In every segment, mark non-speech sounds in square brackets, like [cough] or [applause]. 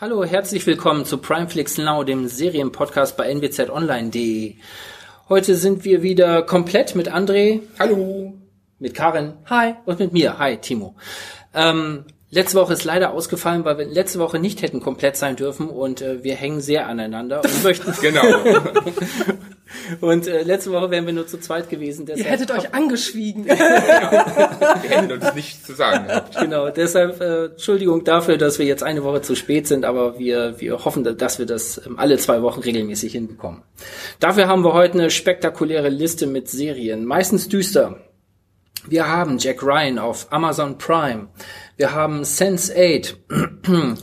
Hallo, herzlich willkommen zu Primeflix Now, dem Serienpodcast bei nwzonline.de. Heute sind wir wieder komplett mit André. Hallo. Mit Karin. Hi. Und mit mir. Hi, Timo. Ähm, letzte Woche ist leider ausgefallen, weil wir letzte Woche nicht hätten komplett sein dürfen und äh, wir hängen sehr aneinander und [laughs] möchten. genau. [laughs] und äh, letzte Woche wären wir nur zu zweit gewesen. Ihr hättet euch angeschwiegen. [laughs] wir hätten uns nichts zu sagen gehabt. Genau, deshalb äh, Entschuldigung dafür, dass wir jetzt eine Woche zu spät sind, aber wir, wir hoffen, dass wir das ähm, alle zwei Wochen regelmäßig hinbekommen. Dafür haben wir heute eine spektakuläre Liste mit Serien, meistens düster. Wir haben Jack Ryan auf Amazon Prime. Wir haben Sense8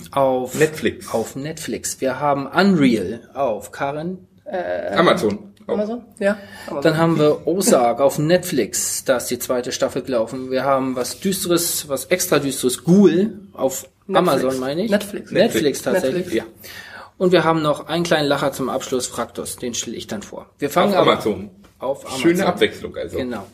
[clears throat] auf Netflix. Auf Netflix. Wir haben Unreal auf Karen. Äh, Amazon. Amazon? Ja. Amazon. Dann haben wir Ozark [laughs] auf Netflix. Da ist die zweite Staffel gelaufen. Wir haben was düsteres, was extra düsteres. Ghoul auf Netflix. Amazon, meine ich. Netflix. Netflix, Netflix tatsächlich. Netflix. Ja. Und wir haben noch einen kleinen Lacher zum Abschluss, Fraktus. Den stelle ich dann vor. Wir fangen auf Amazon. Auf Amazon. Schöne Abwechslung also. Genau.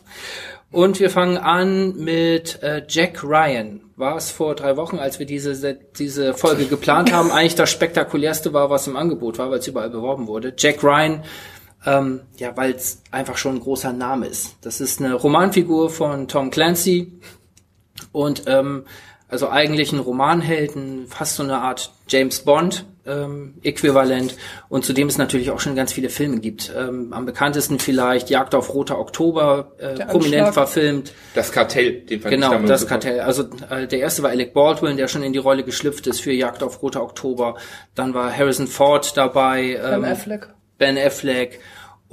Und wir fangen an mit äh, Jack Ryan. War es vor drei Wochen, als wir diese, diese Folge geplant haben, eigentlich das spektakulärste war, was im Angebot war, weil es überall beworben wurde. Jack Ryan, ähm, ja, weil es einfach schon ein großer Name ist. Das ist eine Romanfigur von Tom Clancy und ähm, also eigentlich ein Romanhelden, fast so eine Art James Bond ähm, äquivalent und zudem es natürlich auch schon ganz viele Filme gibt. Ähm, am bekanntesten vielleicht Jagd auf Roter Oktober, äh, prominent verfilmt. Das Kartell, den fand Genau, ich das super. Kartell. Also äh, der erste war Alec Baldwin, der schon in die Rolle geschlüpft ist für Jagd auf Roter Oktober. Dann war Harrison Ford dabei. Ähm, ben Affleck. Ben Affleck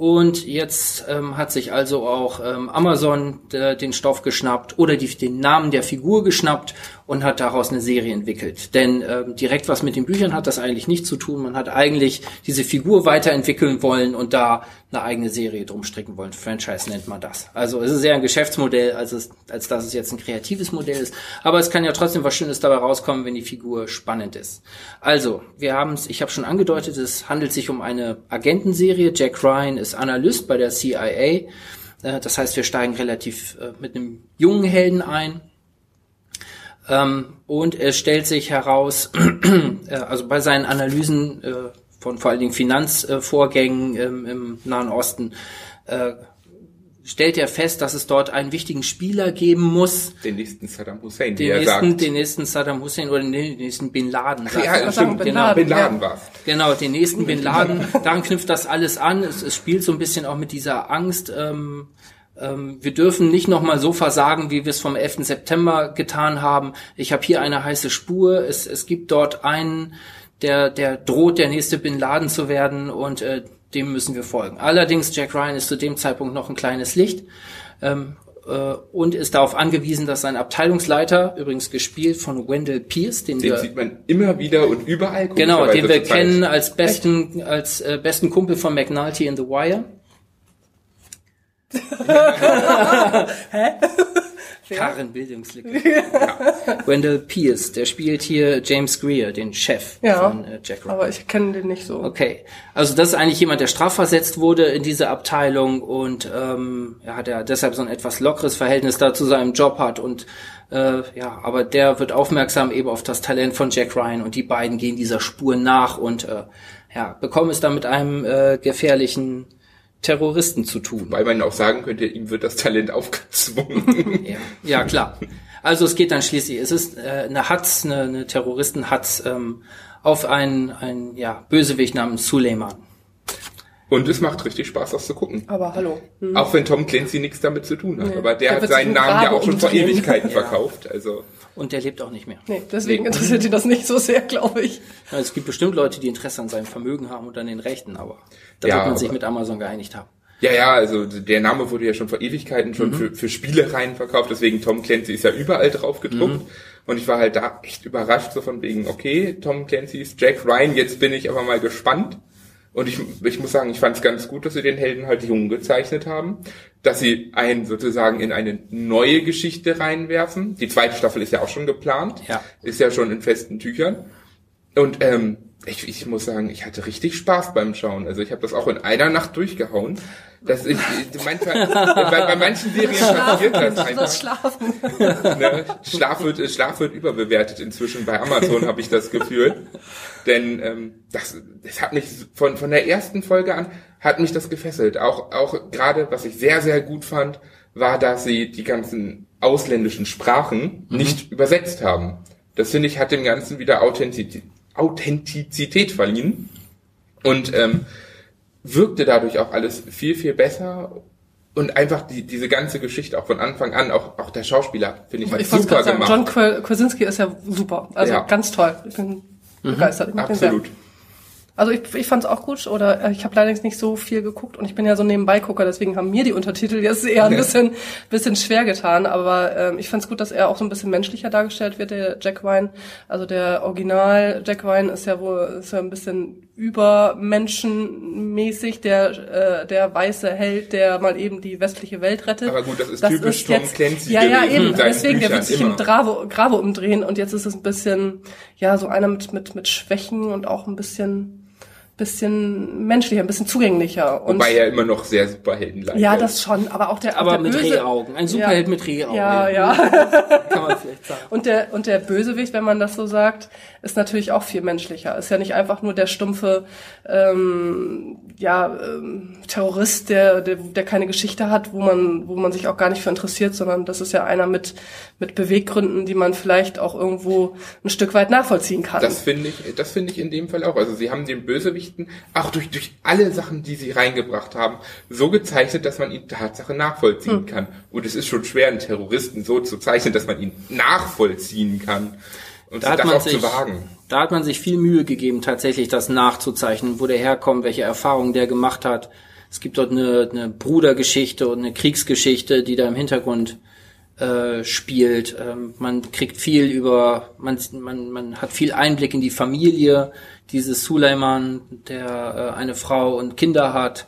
und jetzt ähm, hat sich also auch ähm, Amazon äh, den Stoff geschnappt oder die, den Namen der Figur geschnappt und hat daraus eine Serie entwickelt. Denn ähm, direkt was mit den Büchern hat das eigentlich nicht zu tun. Man hat eigentlich diese Figur weiterentwickeln wollen und da eine eigene Serie drum stricken wollen. Franchise nennt man das. Also es ist eher ein Geschäftsmodell, als, es, als dass es jetzt ein kreatives Modell ist. Aber es kann ja trotzdem was Schönes dabei rauskommen, wenn die Figur spannend ist. Also, wir haben es, ich habe schon angedeutet, es handelt sich um eine Agentenserie. Jack Ryan ist Analyst bei der CIA. Äh, das heißt, wir steigen relativ äh, mit einem jungen Helden ein. Ähm, und es stellt sich heraus, [clears throat] äh, also bei seinen Analysen von vor allen Dingen Finanzvorgängen ähm, im Nahen Osten, äh, stellt er fest, dass es dort einen wichtigen Spieler geben muss. Den nächsten Saddam Hussein, den nächsten, sagt. Den nächsten Saddam Hussein oder den nächsten Bin Laden. Sagt ja, ja stimmt, Bin Laden, genau, Bin Laden war Genau, den nächsten Bin Laden. Daran knüpft das alles an. Es, es spielt so ein bisschen auch mit dieser Angst. Ähm, wir dürfen nicht nochmal so versagen, wie wir es vom 11. September getan haben. Ich habe hier eine heiße Spur. Es, es gibt dort einen der, der droht, der nächste Bin Laden zu werden und äh, dem müssen wir folgen. Allerdings, Jack Ryan ist zu dem Zeitpunkt noch ein kleines Licht ähm, äh, und ist darauf angewiesen, dass sein Abteilungsleiter, übrigens gespielt von Wendell Pierce, den, den wir, sieht man immer wieder und überall. Genau, den wir kennen als besten, als äh, besten Kumpel von McNulty in The Wire. [laughs] Hä? Karren Bildungslücke. [laughs] ja. Wendell Pierce, der spielt hier James Greer, den Chef ja, von äh, Jack Ryan. Aber ich kenne den nicht so. Okay, also das ist eigentlich jemand, der strafversetzt wurde in diese Abteilung und ähm, ja, der deshalb so ein etwas lockeres Verhältnis da zu seinem Job hat und äh, ja, aber der wird aufmerksam eben auf das Talent von Jack Ryan und die beiden gehen dieser Spur nach und äh, ja, bekommen es da mit einem äh, gefährlichen Terroristen zu tun. Weil man auch sagen könnte, ihm wird das Talent aufgezwungen. [laughs] ja, ja, klar. Also es geht dann schließlich, es ist äh, eine Hatz, eine, eine Terroristen-Hatz ähm, auf einen, einen ja, Bösewicht namens Suleiman. Und es macht richtig Spaß, das zu gucken. Aber hallo. Hm. Auch wenn Tom Clancy nichts damit zu tun hat. Nee. Aber der, der hat seinen Namen ja auch schon vor Ewigkeiten [laughs] ja. verkauft. Also. Und der lebt auch nicht mehr. Nee, deswegen interessiert ihn das nicht so sehr, glaube ich. Ja, es gibt bestimmt Leute, die Interesse an seinem Vermögen haben und an den Rechten, aber da ja, wird man sich mit Amazon geeinigt haben. Ja, ja, also der Name wurde ja schon vor Ewigkeiten schon mhm. für, für Spielereien verkauft, deswegen Tom Clancy ist ja überall drauf gedruckt. Mhm. Und ich war halt da echt überrascht, so von wegen, okay, Tom Clancy ist Jack Ryan, jetzt bin ich aber mal gespannt. Und ich, ich muss sagen, ich fand es ganz gut, dass sie den Helden halt jung gezeichnet haben, dass sie einen sozusagen in eine neue Geschichte reinwerfen. Die zweite Staffel ist ja auch schon geplant, ja. ist ja schon in festen Tüchern. Und ähm, ich, ich muss sagen, ich hatte richtig Spaß beim Schauen. Also ich habe das auch in einer Nacht durchgehauen. Dass ich, manchmal, bei, bei manchen [laughs] Serien passiert das einfach. Schlafen. [laughs] Ne? Schlaf, wird, Schlaf wird überbewertet inzwischen. Bei Amazon habe ich das Gefühl. Denn ähm, das, das hat mich von, von der ersten Folge an hat mich das gefesselt. Auch, auch gerade, was ich sehr, sehr gut fand, war, dass sie die ganzen ausländischen Sprachen mhm. nicht übersetzt haben. Das finde ich hat dem Ganzen wieder Authentizität, Authentizität verliehen und ähm, wirkte dadurch auch alles viel, viel besser und einfach die, diese ganze Geschichte auch von Anfang an, auch, auch der Schauspieler, finde ich, ich super gemacht. Sagen, John Krasinski ist ja super, also ja. ganz toll. Ich bin mhm. begeistert. Ich Absolut. Also ich, ich fand es auch gut oder äh, ich habe leider nicht so viel geguckt und ich bin ja so nebenbei Gucker, deswegen haben mir die Untertitel jetzt eher ein bisschen, bisschen schwer getan. Aber ähm, ich fand es gut, dass er auch so ein bisschen menschlicher dargestellt wird, der Jack Ryan. Also der Original Jack Ryan ist ja wohl ist ja ein bisschen übermenschenmäßig, der äh, der weiße Held, der mal eben die westliche Welt rettet. Aber gut, das ist das typisch ist Tom jetzt, Clancy. Ja, ja, eben. Deswegen, der wird sich immer. im Grave, Grave umdrehen und jetzt ist es ein bisschen, ja, so einer mit, mit, mit Schwächen und auch ein bisschen bisschen menschlicher, ein bisschen zugänglicher. Und Wobei er immer noch sehr Superheldenleicht Ja, das schon, aber auch der Aber auch der mit Böse, Rehaugen, ein Superheld ja, mit Rehaugen. Ja, ja. [laughs] Kann man vielleicht sagen. Und der, und der Bösewicht, wenn man das so sagt, ist natürlich auch viel menschlicher. Ist ja nicht einfach nur der stumpfe ähm, ja, ähm, Terrorist, der, der, der keine Geschichte hat, wo man, wo man sich auch gar nicht für interessiert, sondern das ist ja einer mit, mit Beweggründen, die man vielleicht auch irgendwo ein Stück weit nachvollziehen kann. Das finde ich, das finde ich in dem Fall auch. Also sie haben den Bösewichten auch durch, durch alle Sachen, die sie reingebracht haben, so gezeichnet, dass man ihn Tatsache nachvollziehen hm. kann. Und es ist schon schwer, einen Terroristen so zu zeichnen, dass man ihn nachvollziehen kann. Und da hat man sich, Da hat man sich viel Mühe gegeben, tatsächlich das nachzuzeichnen, wo der herkommt, welche Erfahrungen der gemacht hat. Es gibt dort eine, eine Brudergeschichte und eine Kriegsgeschichte, die da im Hintergrund äh, spielt. Ähm, man kriegt viel über, man, man, man hat viel Einblick in die Familie dieses Suleiman, der äh, eine Frau und Kinder hat.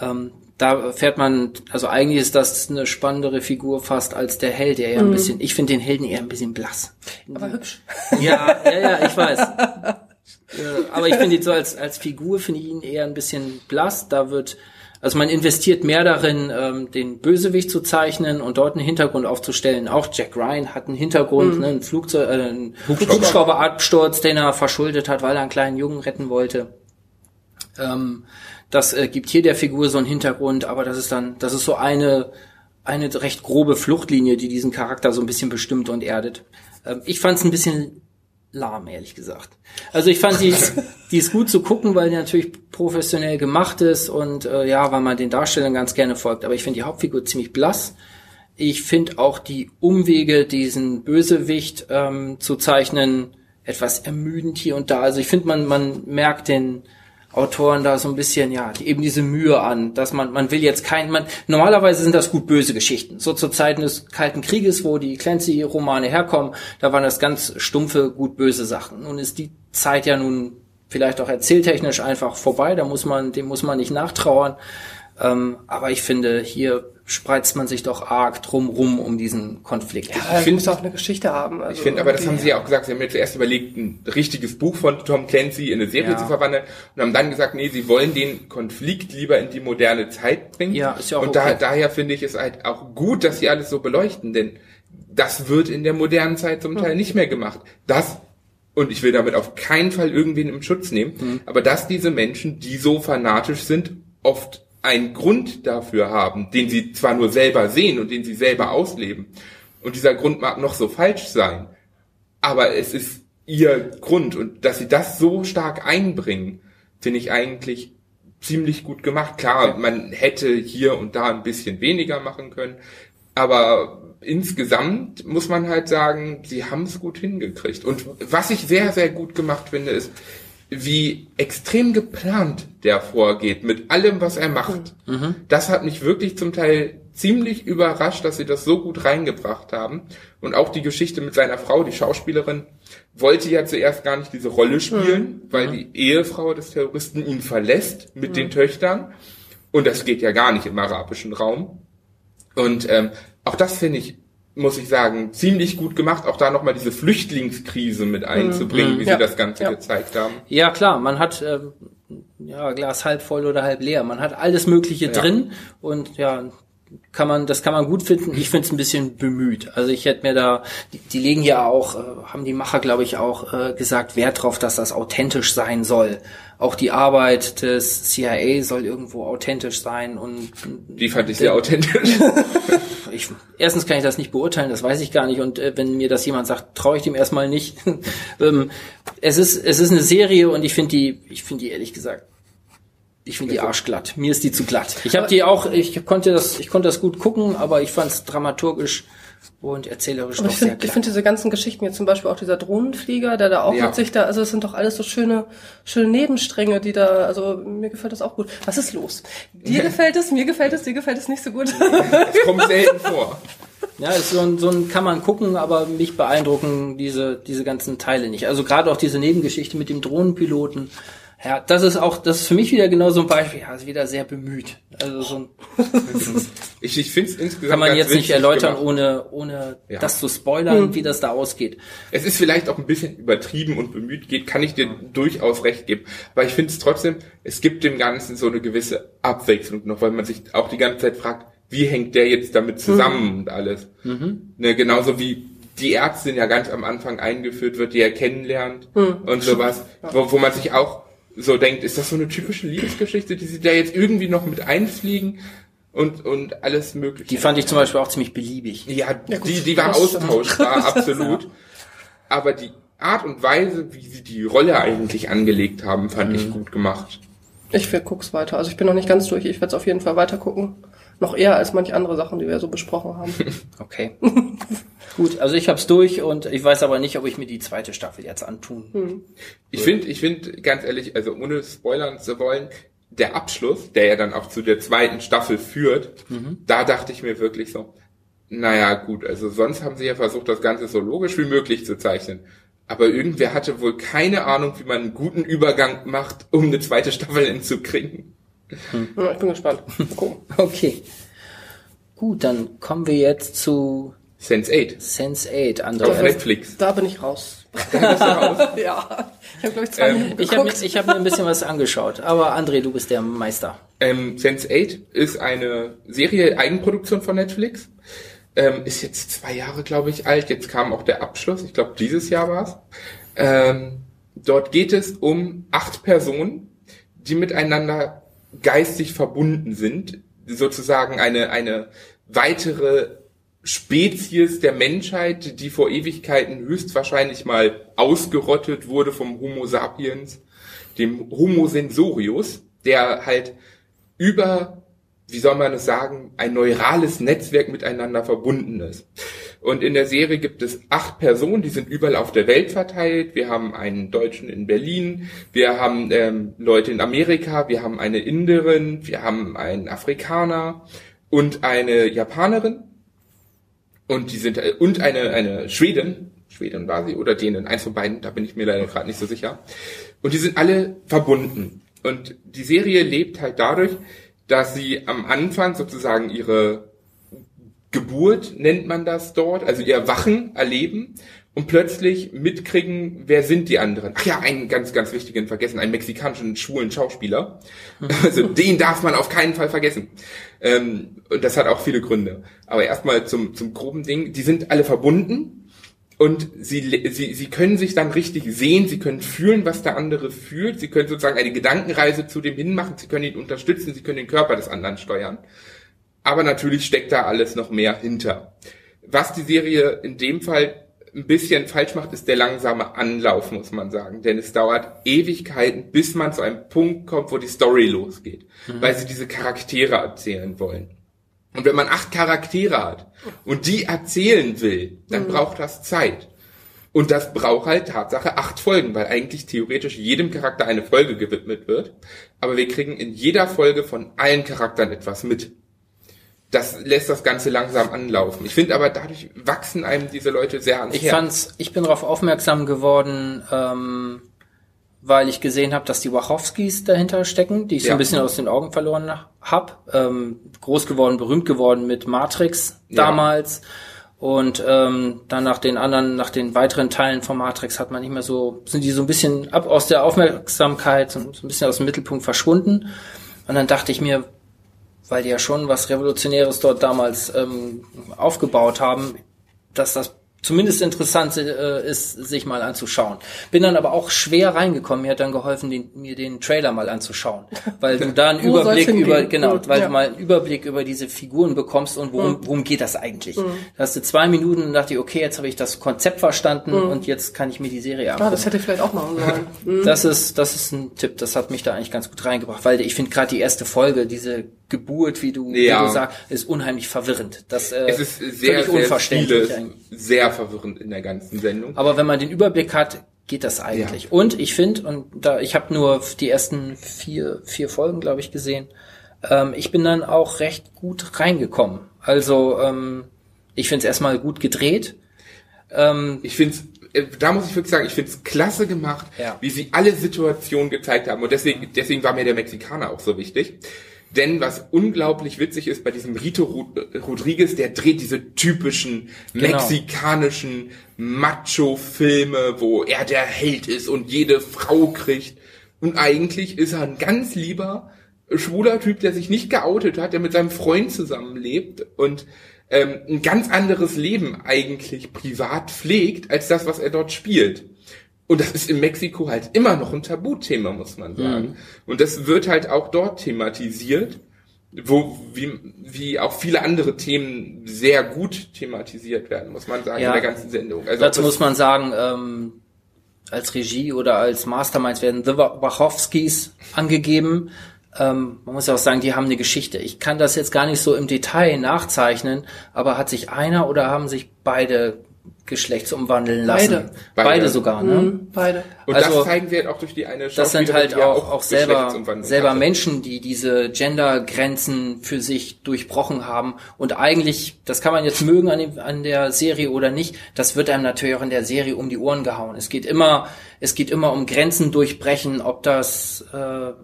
Ähm, da fährt man, also eigentlich ist das eine spannendere Figur fast als der Held, der ja ein mhm. bisschen, ich finde den Helden eher ein bisschen blass. Aber hübsch. Ja, ja, ja, ich weiß. [laughs] aber ich finde ihn so als, als Figur finde ich ihn eher ein bisschen blass. Da wird, also man investiert mehr darin, ähm, den Bösewicht zu zeichnen und dort einen Hintergrund aufzustellen. Auch Jack Ryan hat einen Hintergrund, mhm. ne, ein Flugzeug, äh, ein Hubschrauberabsturz, den er verschuldet hat, weil er einen kleinen Jungen retten wollte. Ähm, das äh, gibt hier der Figur so einen Hintergrund, aber das ist dann, das ist so eine, eine recht grobe Fluchtlinie, die diesen Charakter so ein bisschen bestimmt und erdet. Ähm, ich fand es ein bisschen lahm, ehrlich gesagt. Also ich fand die, die ist gut zu gucken, weil die natürlich professionell gemacht ist und äh, ja, weil man den Darstellern ganz gerne folgt. Aber ich finde die Hauptfigur ziemlich blass. Ich finde auch die Umwege, diesen Bösewicht ähm, zu zeichnen, etwas ermüdend hier und da. Also ich finde, man, man merkt den, Autoren da so ein bisschen, ja, eben diese Mühe an, dass man, man will jetzt kein, man, normalerweise sind das gut böse Geschichten. So zu Zeiten des Kalten Krieges, wo die Clancy-Romane herkommen, da waren das ganz stumpfe, gut böse Sachen. Nun ist die Zeit ja nun vielleicht auch erzähltechnisch einfach vorbei, da muss man, dem muss man nicht nachtrauern. Ähm, aber ich finde, hier spreizt man sich doch arg drumrum um diesen Konflikt. Ja, ich finde es auch eine Geschichte haben. Also ich finde, aber das haben sie ja auch gesagt. Sie haben mir zuerst überlegt, ein richtiges Buch von Tom Clancy in eine Serie ja. zu verwandeln und haben dann gesagt, nee, sie wollen den Konflikt lieber in die moderne Zeit bringen. Ja, ist ja auch Und okay. da, daher finde ich es halt auch gut, dass sie alles so beleuchten, denn das wird in der modernen Zeit zum Teil mhm. nicht mehr gemacht. Das und ich will damit auf keinen Fall irgendwen im Schutz nehmen, mhm. aber dass diese Menschen, die so fanatisch sind, oft einen Grund dafür haben, den sie zwar nur selber sehen und den sie selber ausleben. Und dieser Grund mag noch so falsch sein, aber es ist ihr Grund und dass sie das so stark einbringen, finde ich eigentlich ziemlich gut gemacht. Klar, man hätte hier und da ein bisschen weniger machen können, aber insgesamt muss man halt sagen, sie haben es gut hingekriegt. Und was ich sehr, sehr gut gemacht finde, ist, wie extrem geplant der vorgeht mit allem, was er macht. Mhm. Das hat mich wirklich zum Teil ziemlich überrascht, dass sie das so gut reingebracht haben. Und auch die Geschichte mit seiner Frau, die Schauspielerin, wollte ja zuerst gar nicht diese Rolle spielen, mhm. weil die Ehefrau des Terroristen ihn verlässt mit mhm. den Töchtern. Und das geht ja gar nicht im arabischen Raum. Und ähm, auch das finde ich muss ich sagen, ziemlich gut gemacht, auch da nochmal diese Flüchtlingskrise mit einzubringen, mhm. wie ja. sie das Ganze ja. gezeigt haben. Ja, klar, man hat äh, ja Glas halb voll oder halb leer. Man hat alles Mögliche ja. drin und ja, kann man, das kann man gut finden. Ich finde es ein bisschen bemüht. Also ich hätte mir da, die, die legen ja auch, äh, haben die Macher, glaube ich, auch äh, gesagt, Wert drauf, dass das authentisch sein soll. Auch die Arbeit des CIA soll irgendwo authentisch sein und die fand ich sehr authentisch. [laughs] ich, erstens kann ich das nicht beurteilen, das weiß ich gar nicht. Und äh, wenn mir das jemand sagt, traue ich dem erstmal nicht. [laughs] ähm, es ist, es ist eine Serie und ich finde die, ich finde die ehrlich gesagt ich finde die arschglatt. Mir ist die zu glatt. Ich habe die auch, ich konnte das, ich konnte das gut gucken, aber ich fand es dramaturgisch und erzählerisch aber doch ich find, sehr Ich finde diese ganzen Geschichten, jetzt zum Beispiel auch dieser Drohnenflieger, der da auch ja. mit sich da, also es sind doch alles so schöne, schöne Nebenstränge, die da, also mir gefällt das auch gut. Was ist los? Dir [laughs] gefällt es, mir gefällt es, dir gefällt es nicht so gut. [laughs] Es kommt selten vor. [laughs] Ja, ist so ein, so ein kann man gucken, aber mich beeindrucken diese, diese ganzen Teile nicht. Also gerade auch diese Nebengeschichte mit dem Drohnenpiloten. Ja, das ist auch, das ist für mich wieder genau so ein Beispiel. Ja, ist wieder sehr bemüht. Also so ein [laughs] ich ich finde es insgesamt kann man jetzt nicht erläutern, gemacht. ohne ohne ja. das zu spoilern, hm. wie das da ausgeht. Es ist vielleicht auch ein bisschen übertrieben und bemüht geht, kann ich dir durchaus recht geben. Aber ich finde es trotzdem, es gibt dem Ganzen so eine gewisse Abwechslung noch, weil man sich auch die ganze Zeit fragt, wie hängt der jetzt damit zusammen hm. und alles. Mhm. Ne, genauso wie die Ärztin ja ganz am Anfang eingeführt wird, die er kennenlernt hm. und sowas, wo, wo man sich auch so denkt, ist das so eine typische Liebesgeschichte, die sie da jetzt irgendwie noch mit einfliegen und, und alles mögliche. Die fand ich zum Beispiel auch ziemlich beliebig. Ja, ja die, die war austauschbar, [laughs] absolut. Aber die Art und Weise, wie sie die Rolle eigentlich angelegt haben, fand mhm. ich gut gemacht. Ich guck's weiter. Also ich bin noch nicht ganz durch. Ich werde es auf jeden Fall weiter gucken. Noch eher als manche andere Sachen, die wir so besprochen haben. [laughs] Okay. Gut, also ich hab's durch und ich weiß aber nicht, ob ich mir die zweite Staffel jetzt antun. Hm. Ich finde, ich finde ganz ehrlich, also ohne spoilern zu wollen, der Abschluss, der ja dann auch zu der zweiten Staffel führt, mhm. da dachte ich mir wirklich so, naja, gut, also sonst haben sie ja versucht, das Ganze so logisch wie möglich zu zeichnen. Aber irgendwer hatte wohl keine Ahnung, wie man einen guten Übergang macht, um eine zweite Staffel hinzukriegen. Hm. Ja, ich bin gespannt. Cool. [laughs] okay. Gut, dann kommen wir jetzt zu Sense8. Sense8, André. Auf Netflix. Da bin ich raus. [laughs] Da bist du raus? [laughs] ja. Ich habe, glaube ich, zwei ähm, Ich habe mir, hab mir ein bisschen was angeschaut. Aber André, du bist der Meister. Ähm, Sense8 ist eine Serie, Eigenproduktion von Netflix. Ähm, ist jetzt zwei Jahre, glaube ich, alt. Jetzt kam auch der Abschluss. Ich glaube, dieses Jahr war es. Ähm, dort geht es um acht Personen, die miteinander geistig verbunden sind. Sozusagen eine, eine weitere Spezies der Menschheit, die vor Ewigkeiten höchstwahrscheinlich mal ausgerottet wurde vom Homo sapiens, dem Homo sensorius, der halt über, wie soll man es sagen, ein neurales Netzwerk miteinander verbunden ist. Und in der Serie gibt es acht Personen, die sind überall auf der Welt verteilt. Wir haben einen Deutschen in Berlin, wir haben ähm, Leute in Amerika, wir haben eine Inderin, wir haben einen Afrikaner und eine Japanerin und die sind äh, und eine eine Schwedin, Schwedin war sie oder denen, eins von beiden, da bin ich mir leider gerade nicht so sicher. Und die sind alle verbunden. Und die Serie lebt halt dadurch, dass sie am Anfang sozusagen ihre Geburt nennt man das dort, also ihr Wachen erleben und plötzlich mitkriegen, wer sind die anderen. Ach ja, einen ganz, ganz wichtigen vergessen, einen mexikanischen schwulen Schauspieler. [laughs] Also den darf man auf keinen Fall vergessen. Ähm, und das hat auch viele Gründe. Aber erstmal zum, zum groben Ding. Die sind alle verbunden und sie, sie, sie können sich dann richtig sehen, sie können fühlen, was der andere fühlt, sie können sozusagen eine Gedankenreise zu dem hinmachen, sie können ihn unterstützen, sie können den Körper des anderen steuern. Aber natürlich steckt da alles noch mehr hinter. Was die Serie in dem Fall ein bisschen falsch macht, ist der langsame Anlauf, muss man sagen. Denn es dauert Ewigkeiten, bis man zu einem Punkt kommt, wo die Story losgeht. Mhm. Weil sie diese Charaktere erzählen wollen. Und wenn man acht Charaktere hat und die erzählen will, dann mhm. braucht das Zeit. Und das braucht halt Tatsache acht Folgen, weil eigentlich theoretisch jedem Charakter eine Folge gewidmet wird. Aber wir kriegen in jeder Folge von allen Charakteren etwas mit das lässt das Ganze langsam anlaufen. Ich finde aber dadurch wachsen einem diese Leute sehr ans Ich Herz. fand's, ich bin darauf aufmerksam geworden, ähm, weil ich gesehen habe, dass die Wachowskis dahinter stecken, die ich ja. so ein bisschen aus den Augen verloren habe. Ähm, groß geworden, berühmt geworden mit Matrix damals. Ja. Und ähm, dann nach den anderen, nach den weiteren Teilen von Matrix hat man nicht mehr so, sind die so ein bisschen ab aus der Aufmerksamkeit, so ein bisschen aus dem Mittelpunkt verschwunden. Und dann dachte ich mir, weil die ja schon was Revolutionäres dort damals ähm, aufgebaut haben, dass das zumindest interessant äh, ist, sich mal anzuschauen. Bin dann aber auch schwer reingekommen. Mir hat dann geholfen, den, mir den Trailer mal anzuschauen, weil du [laughs] da einen Überblick über genau, weil ja. du mal einen Überblick über diese Figuren bekommst und worum, mhm. worum geht das eigentlich. Mhm. Da hast du zwei Minuten und dachte okay, jetzt habe ich das Konzept verstanden mhm. und jetzt kann ich mir die Serie angucken. Ah, das hätte ich vielleicht auch machen sollen. Mhm. [laughs] Das ist das ist ein Tipp. Das hat mich da eigentlich ganz gut reingebracht, weil ich finde gerade die erste Folge, diese Geburt, wie du, ja. wie du sagst, ist unheimlich verwirrend. Das äh, es ist sehr, sehr unverständlich. Sehr verwirrend in der ganzen Sendung. Aber wenn man den Überblick hat, geht das eigentlich. Ja. Und ich finde, und da ich habe nur die ersten vier vier Folgen, glaube ich, gesehen. Ähm, ich bin dann auch recht gut reingekommen. Also ähm, ich finde es erstmal gut gedreht. Ähm, ich finde äh, da muss ich wirklich sagen, ich finde es klasse gemacht, ja. wie sie alle Situationen gezeigt haben. Und deswegen, deswegen war mir der Mexikaner auch so wichtig. Denn was unglaublich witzig ist bei diesem Rito Rodriguez, der dreht diese typischen genau. mexikanischen Macho-Filme, wo er der Held ist und jede Frau kriegt. Und eigentlich ist er ein ganz lieber, schwuler Typ, der sich nicht geoutet hat, der mit seinem Freund zusammenlebt und ähm, ein ganz anderes Leben eigentlich privat pflegt, als das, was er dort spielt. Und das ist in Mexiko halt immer noch ein Tabuthema, muss man sagen. Mhm. Und das wird halt auch dort thematisiert, wo, wie, wie auch viele andere Themen sehr gut thematisiert werden, muss man sagen, ja. in der ganzen Sendung. Also Dazu muss man sagen, ähm, als Regie oder als Masterminds werden The Wachowskis angegeben. Ähm, man muss auch sagen, die haben eine Geschichte. Ich kann das jetzt gar nicht so im Detail nachzeichnen, aber hat sich einer oder haben sich beide geschlechtsumwandeln lassen. Beide. Beide, Beide sogar, ne? Mhm, beide. Und also, das zeigen wir halt auch durch die eine Das sind halt auch, auch selber, selber Menschen, die diese Gendergrenzen für sich durchbrochen haben. Und eigentlich, das kann man jetzt mögen an, dem, an der Serie oder nicht, das wird einem natürlich auch in der Serie um die Ohren gehauen. Es geht immer, es geht immer um Grenzen durchbrechen, ob das, äh, also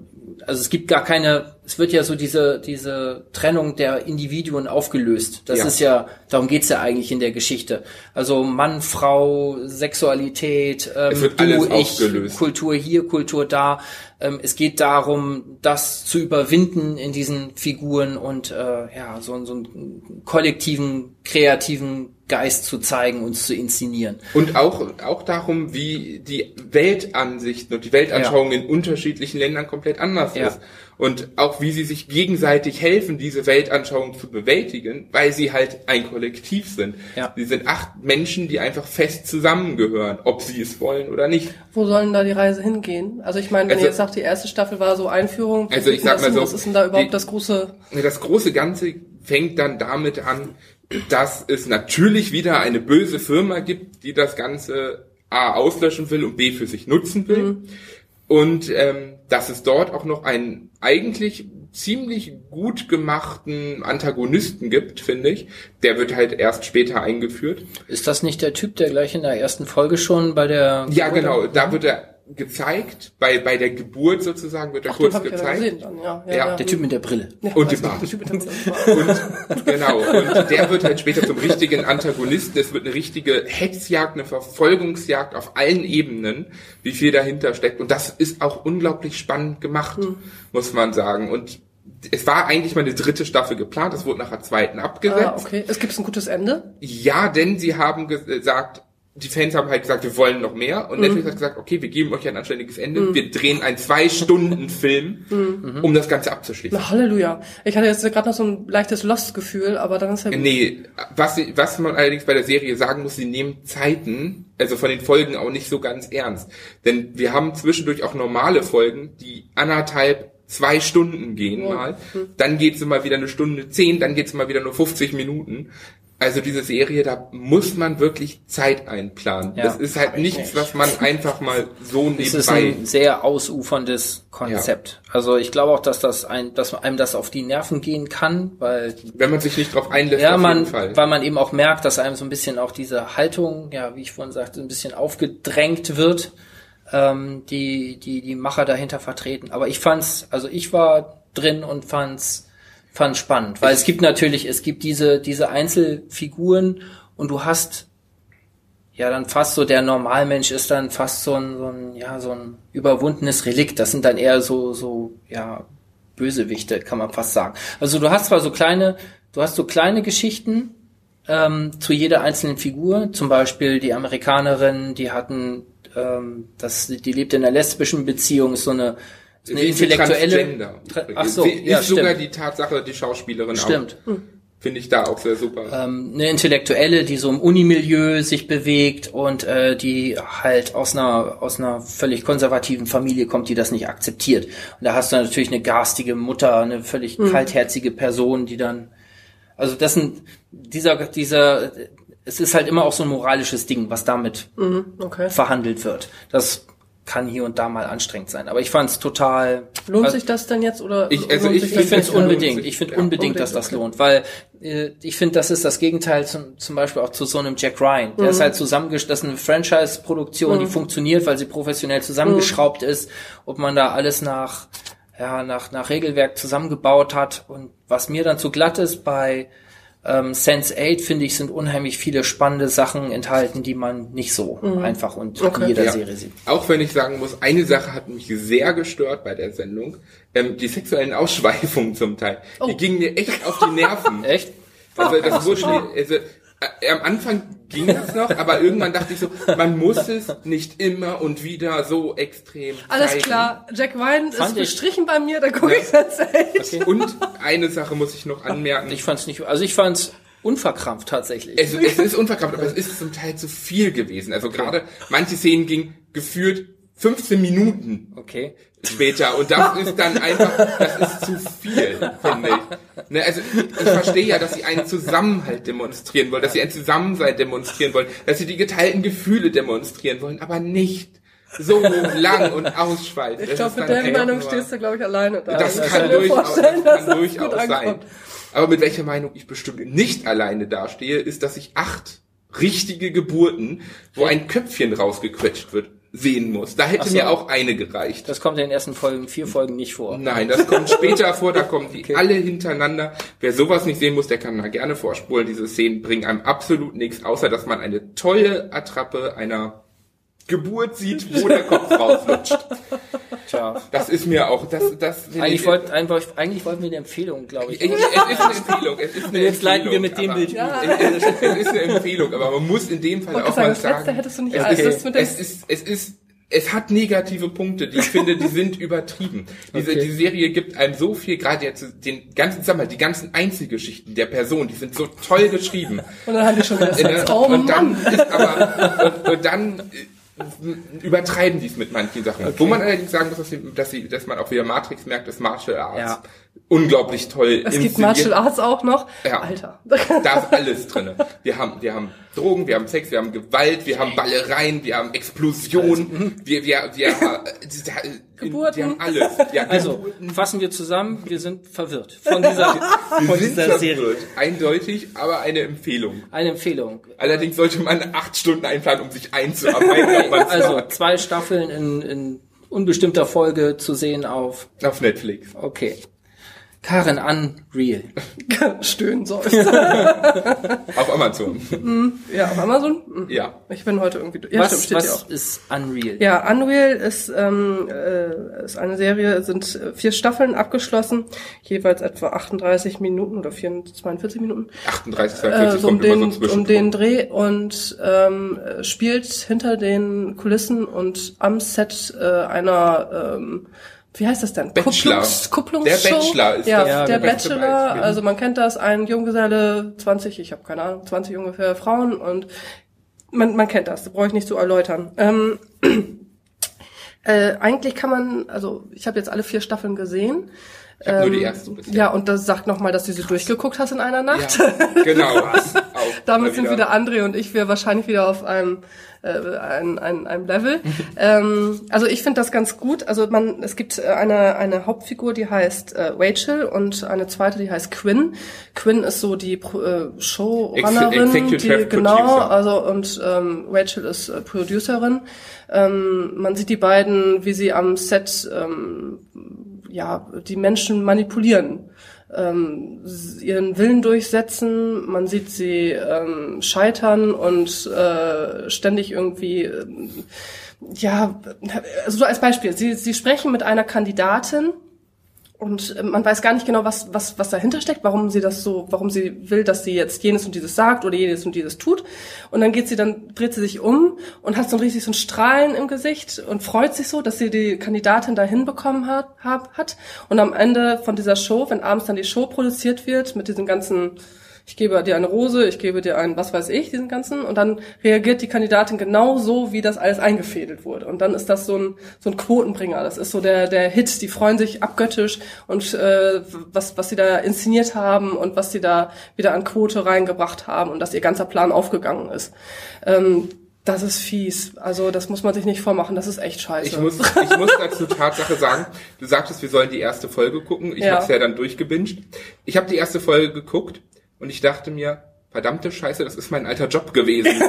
es gibt gar keine, es wird ja so diese, diese Trennung der Individuen aufgelöst. Das ja. ist ja, darum geht's ja eigentlich in der Geschichte. Also Mann, Frau, Sexualität, ähm, du, ich, Kultur hier, Kultur da. Ähm, es geht darum, das zu überwinden in diesen Figuren und äh, ja, so, so einen kollektiven, kreativen Geist zu zeigen und zu inszenieren. Und auch, auch darum, wie die Weltansichten und die Weltanschauung ja. in unterschiedlichen Ländern komplett anders ja. ist und auch wie sie sich gegenseitig helfen, diese Weltanschauung zu bewältigen, weil sie halt ein Kollektiv sind. Ja. Sie sind acht Menschen, die einfach fest zusammengehören, ob sie es wollen oder nicht. Wo sollen da die Reise hingehen? Also ich meine, wenn also, ihr jetzt sagt, die erste Staffel war so Einführung, also ich sag mal so, was ist denn da überhaupt die, das große? Das große Ganze fängt dann damit an, dass es natürlich wieder eine böse Firma gibt, die das Ganze A auslöschen will und B für sich nutzen will. Mhm. Und ähm, dass es dort auch noch einen eigentlich ziemlich gut gemachten Antagonisten gibt, finde ich. Der wird halt erst später eingeführt. Ist das nicht der Typ, der gleich in der ersten Folge schon bei der... Ja, genau. Da wird er gezeigt, bei, bei der Geburt sozusagen wird er Ach, kurz gezeigt. Ja, dann, ja, ja, ja, Der Typ mit der Brille. und dem Bart. und, genau, und der wird halt später zum richtigen Antagonisten. Es wird eine richtige Hetzjagd, eine Verfolgungsjagd auf allen Ebenen, wie viel dahinter steckt. Und das ist auch unglaublich spannend gemacht, hm. muss man sagen. Und es war eigentlich mal eine dritte Staffel geplant, es wurde nach der zweiten abgesetzt. Ah, okay. Es gibt ein gutes Ende? Ja, denn sie haben gesagt, die Fans haben halt gesagt, wir wollen noch mehr. Und mhm. Netflix hat gesagt, okay, wir geben euch ein anständiges Ende. Mhm. Wir drehen einen Zwei-Stunden-Film, mhm. um das Ganze abzuschließen. Na, Halleluja. Ich hatte jetzt gerade noch so ein leichtes Lost-Gefühl, aber dann ist ja gut. Nee, was, was man allerdings bei der Serie sagen muss, sie nehmen Zeiten, also von den Folgen auch nicht so ganz ernst. Denn wir haben zwischendurch auch normale Folgen, die anderthalb zwei Stunden gehen mal. Mhm. Dann geht's immer wieder eine Stunde zehn, dann geht's immer wieder nur 50 Minuten. Also diese Serie, da muss man wirklich Zeit einplanen. Ja, das ist halt nichts, nicht. was man einfach mal so nebenbei... Es ist ein sehr ausuferndes Konzept. Ja. Also ich glaube auch, dass das ein, dass einem das auf die Nerven gehen kann, weil... Wenn man sich nicht drauf einlässt, ja, man, weil man eben auch merkt, dass einem so ein bisschen auch diese Haltung, ja, wie ich vorhin sagte, ein bisschen aufgedrängt wird, ähm, die, die die Macher dahinter vertreten. Aber ich fand's, also ich war drin und fand's fand spannend, weil es gibt natürlich, es gibt diese, diese Einzelfiguren und du hast ja dann fast so der Normalmensch ist dann fast so ein, so ein ja so ein überwundenes Relikt. Das sind dann eher so so ja Bösewichte, kann man fast sagen. Also du hast zwar so kleine, du hast so kleine Geschichten ähm, zu jeder einzelnen Figur. Zum Beispiel die Amerikanerin, die hatten, ähm, das, die lebt in einer lesbischen Beziehung, ist so eine, eine intellektuelle. Ach so, ja, ist stimmt. sogar die Tatsache, die Schauspielerin stimmt. auch. Hm. Finde ich da auch sehr super. Ähm, eine Intellektuelle, die so im Unimilieu sich bewegt und äh, die halt aus einer aus einer völlig konservativen Familie kommt, die das nicht akzeptiert. Und da hast du natürlich eine garstige Mutter, eine völlig mhm. kaltherzige Person, die dann also das sind dieser dieser es ist halt immer auch so ein moralisches Ding, was damit mhm, okay. verhandelt wird. Das kann hier und da mal anstrengend sein. Aber ich fand es total. Lohnt also, sich das denn jetzt oder? Ich, also ich, ich finde es unbedingt. Ich finde ja, unbedingt, dass das okay. lohnt, weil äh, ich finde, das ist das Gegenteil zum, zum Beispiel auch zu so einem Jack Ryan. Der mhm. ist halt zusammengeschraubt. Das ist eine Franchise-Produktion, mhm. die funktioniert, weil sie professionell zusammengeschraubt mhm. ist. Ob man da alles nach ja nach nach Regelwerk zusammengebaut hat und was mir dann zu glatt ist bei ähm, Sense 8, finde ich, sind unheimlich viele spannende Sachen enthalten, die man nicht so mhm. einfach und okay. in jeder ja. Serie sieht. Auch wenn ich sagen muss, eine Sache hat mich sehr gestört bei der Sendung. Ähm, die sexuellen Ausschweifungen zum Teil. Oh. Die gingen mir echt auf die Nerven. [laughs] echt? Also das wurde, also, am Anfang ging es noch, aber irgendwann dachte ich so, man muss es nicht immer und wieder so extrem. Alles zeigen. klar, Jack Wine Fand ist bestrichen bei mir, da gucke ja. ich tatsächlich. Okay. Und eine Sache muss ich noch anmerken. Ich fand es nicht, also ich fand es unverkrampft tatsächlich. Es, es ist unverkrampft, aber es ist zum Teil zu viel gewesen. Also gerade manche Szenen gingen gefühlt 15 Minuten. Okay später. Und das [laughs] ist dann einfach, das ist zu viel, finde ich. Ne, also ich verstehe ja, dass sie einen Zusammenhalt demonstrieren wollen, dass sie ein Zusammensein demonstrieren wollen, dass sie die geteilten Gefühle demonstrieren wollen, aber nicht so lang und [laughs] ausschweifend. Ich glaube, mit der Meinung stehst du, glaube ich, alleine da. Das kann, kann durchaus, das kann durchaus sein. Aber mit welcher Meinung ich bestimmt nicht alleine dastehe, ist, dass ich acht richtige Geburten, wo ein Köpfchen rausgequetscht wird, sehen muss. Da hätte so. mir auch eine gereicht. Das kommt in den ersten Folgen, vier Folgen nicht vor. Nein, das kommt später vor, da kommen die [laughs] okay. alle hintereinander. Wer sowas nicht sehen muss, der kann da gerne vorspulen. Diese Szenen bringen einem absolut nichts, außer dass man eine tolle Attrappe einer Geburt sieht, wo der Kopf rauslutscht. Tja. Das ist mir auch, das, das eigentlich, wollt, eigentlich, wollten wir eine Empfehlung, glaube ich. Es, es ist eine Empfehlung, es ist eine Jetzt leiten wir mit dem Bild. Ja. Es, es, ist eine Empfehlung, aber man muss in dem Fall auch mal sagen, hättest du nicht es, ist, es ist, es ist, es hat negative Punkte, die ich finde, die sind übertrieben. Diese, okay. die Serie gibt einem so viel, gerade jetzt den ganzen, sag mal, die ganzen Einzelgeschichten der Person, die sind so toll geschrieben. Und dann haben die schon das äh, oh, und dann ist aber, und, und dann übertreiben die es mit manchen Sachen. Okay. Wo man allerdings sagen muss, dass, sie, dass, sie, dass man auch wieder Matrix merkt, dass Martial Arts ja. Unglaublich toll Es gibt Martial Arts auch noch? Ja. Alter. Da ist alles drinne. Wir haben, wir haben Drogen, wir haben Sex, wir haben Gewalt, wir haben Ballereien, wir haben Explosionen, wir, wir, wir, wir, Geburten. wir haben alles. Ja, also, fassen wir zusammen, wir sind verwirrt von dieser, wir von dieser verwirrt. Serie. Eindeutig, aber eine Empfehlung. Eine Empfehlung. Allerdings sollte man acht Stunden einplanen, um sich einzuarbeiten. [laughs] also, zwei Staffeln in, in unbestimmter Folge zu sehen auf... Auf Netflix. Okay. Karen Unreal. [laughs] Stöhnen soll. [laughs] auf Amazon. Mhm. Ja, auf Amazon? Mhm. Ja. Ich bin heute irgendwie. Ja, was stimmt, was ist Unreal? Ja, Unreal ist, ähm, äh, ist eine Serie, sind vier Staffeln abgeschlossen, jeweils etwa 38 Minuten oder 44, 42 Minuten. 38, 42 äh, so um den, so um den Dreh und ähm, spielt hinter den Kulissen und am Set äh, einer ähm, wie heißt das denn? Bachelor. Kupplungs, Kupplungsshow? Der Bachelor ist ja, das, der Bachelor, also man kennt das, ein Junggeselle, 20, ich habe keine Ahnung, 20 ungefähr Frauen und man, man kennt das, brauche ich nicht zu erläutern. Ähm, [clears throat] äh, eigentlich kann man, also ich habe jetzt alle vier Staffeln gesehen. Ich ähm, nur die erste bisher. Ja, und das sagt nochmal, dass du sie Krass. durchgeguckt hast in einer Nacht. Ja, [laughs] genau. [laughs] Damit sind wieder André und ich wir wahrscheinlich wieder auf einem äh, ein, ein, ein Level. [laughs] ähm, also ich finde das ganz gut. Also man, es gibt äh, eine, eine Hauptfigur, die heißt äh, Rachel und eine zweite, die heißt Quinn. Quinn ist so die äh, Showrunnerin, Ex die genau, also und ähm, Rachel ist äh, Producerin. Ähm, man sieht die beiden, wie sie am Set ähm, ja die Menschen manipulieren ähm, ihren Willen durchsetzen, man sieht sie ähm, scheitern und äh, ständig irgendwie, äh, ja, also so als Beispiel, sie, sie sprechen mit einer Kandidatin, und ähm, man weiß gar nicht genau, was, was, was dahinter steckt, warum sie das so, warum sie will, dass sie jetzt jenes und dieses sagt oder jenes und dieses tut. Und dann geht sie, dann dreht sie sich um und hat so ein richtig so ein Strahlen im Gesicht und freut sich so, dass sie die Kandidatin da hinbekommen hat, hat. Und am Ende von dieser Show, wenn abends dann die Show produziert wird mit diesen ganzen ich gebe dir eine Rose, ich gebe dir ein, was weiß ich, diesen ganzen, und dann reagiert die Kandidatin genau so, wie das alles eingefädelt wurde. Und dann ist das so ein, so ein Quotenbringer. Das ist so der, der Hit. Die freuen sich abgöttisch und äh, was, was sie da inszeniert haben und was sie da wieder an Quote reingebracht haben und dass ihr ganzer Plan aufgegangen ist. Ähm, das ist fies. Also das muss man sich nicht vormachen. Das ist echt scheiße. Ich muss, ich muss dazu Tatsache sagen, du sagtest, wir sollen die erste Folge gucken. Ich ja. habe es ja dann durchgebinged. Ich habe die erste Folge geguckt und ich dachte mir, verdammte Scheiße, das ist mein alter Job gewesen.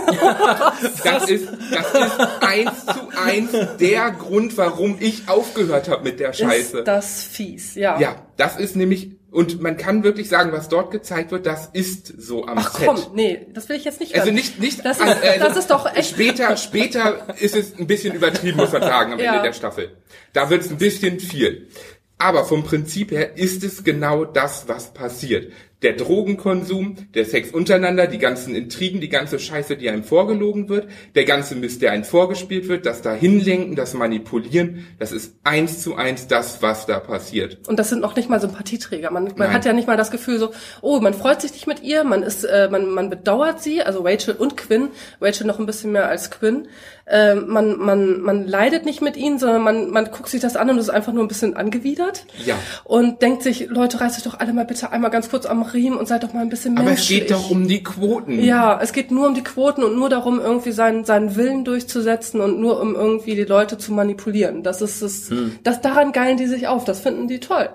[laughs] das ist, das ist eins zu eins der Grund, warum ich aufgehört habe mit der Scheiße. Ist das fies, ja. Ja, das ist nämlich, und man kann wirklich sagen, was dort gezeigt wird, das ist so am Ach, Set. komm, nee, das will ich jetzt nicht also hören. Also nicht, nicht, das ist, äh, das ist doch echt. Später, später ist es ein bisschen übertrieben, muss man sagen, am [laughs] ja. Ende der Staffel. Da wird es ein bisschen viel. Aber vom Prinzip her ist es genau das, was passiert der Drogenkonsum, der Sex untereinander, die ganzen Intrigen, die ganze Scheiße, die einem vorgelogen wird, der ganze Mist, der einem vorgespielt wird, das Dahinlenken, das Manipulieren, das ist eins zu eins das, was da passiert. Und das sind noch nicht mal Sympathieträger. Man, man hat ja nicht mal das Gefühl so, oh, man freut sich nicht mit ihr, man ist, äh, man, man bedauert sie, also Rachel und Quinn, Rachel noch ein bisschen mehr als Quinn. Äh, man, man, man leidet nicht mit ihnen, sondern man, man guckt sich das an und ist einfach nur ein bisschen angewidert. Ja. Und denkt sich, Leute, reißt euch doch alle mal bitte einmal ganz kurz am Riemen und seid doch mal ein bisschen menschlich. Aber es geht doch um die Quoten. Ja, es geht nur um die Quoten und nur darum, irgendwie seinen, seinen Willen durchzusetzen und nur um irgendwie die Leute zu manipulieren. Das ist es, hm. das, daran geilen die sich auf, das finden die toll.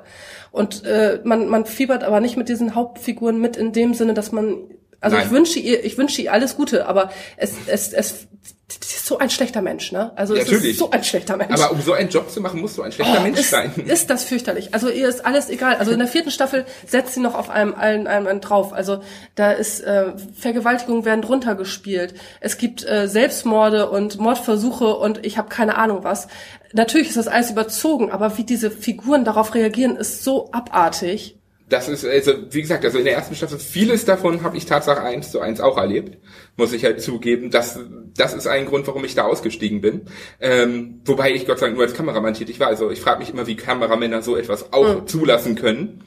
Und äh, man, man fiebert aber nicht mit diesen Hauptfiguren mit in dem Sinne, dass man also Nein. ich wünsche ihr, ich wünsche ihr alles Gute, aber es, es, es, sie ist so ein schlechter Mensch, ne? Also es natürlich. ist so ein schlechter Mensch. Aber um so einen Job zu machen, musst du ein schlechter oh, Mensch ist, sein. Ist das fürchterlich. Also ihr ist alles egal. Also in der vierten Staffel setzt sie noch auf einem einem, einem drauf. Also da ist äh, Vergewaltigungen werden drunter gespielt. Es gibt äh, Selbstmorde und Mordversuche und ich habe keine Ahnung was. Natürlich ist das alles überzogen, aber wie diese Figuren darauf reagieren, ist so abartig das ist, also wie gesagt, also in der ersten Staffel, vieles davon habe ich Tatsache eins zu eins auch erlebt, muss ich halt zugeben. Das, das ist ein Grund, warum ich da ausgestiegen bin. Ähm, wobei ich Gott sei Dank nur als Kameramann tätig war. Also ich frage mich immer, wie Kameramänner so etwas auch mhm. zulassen können.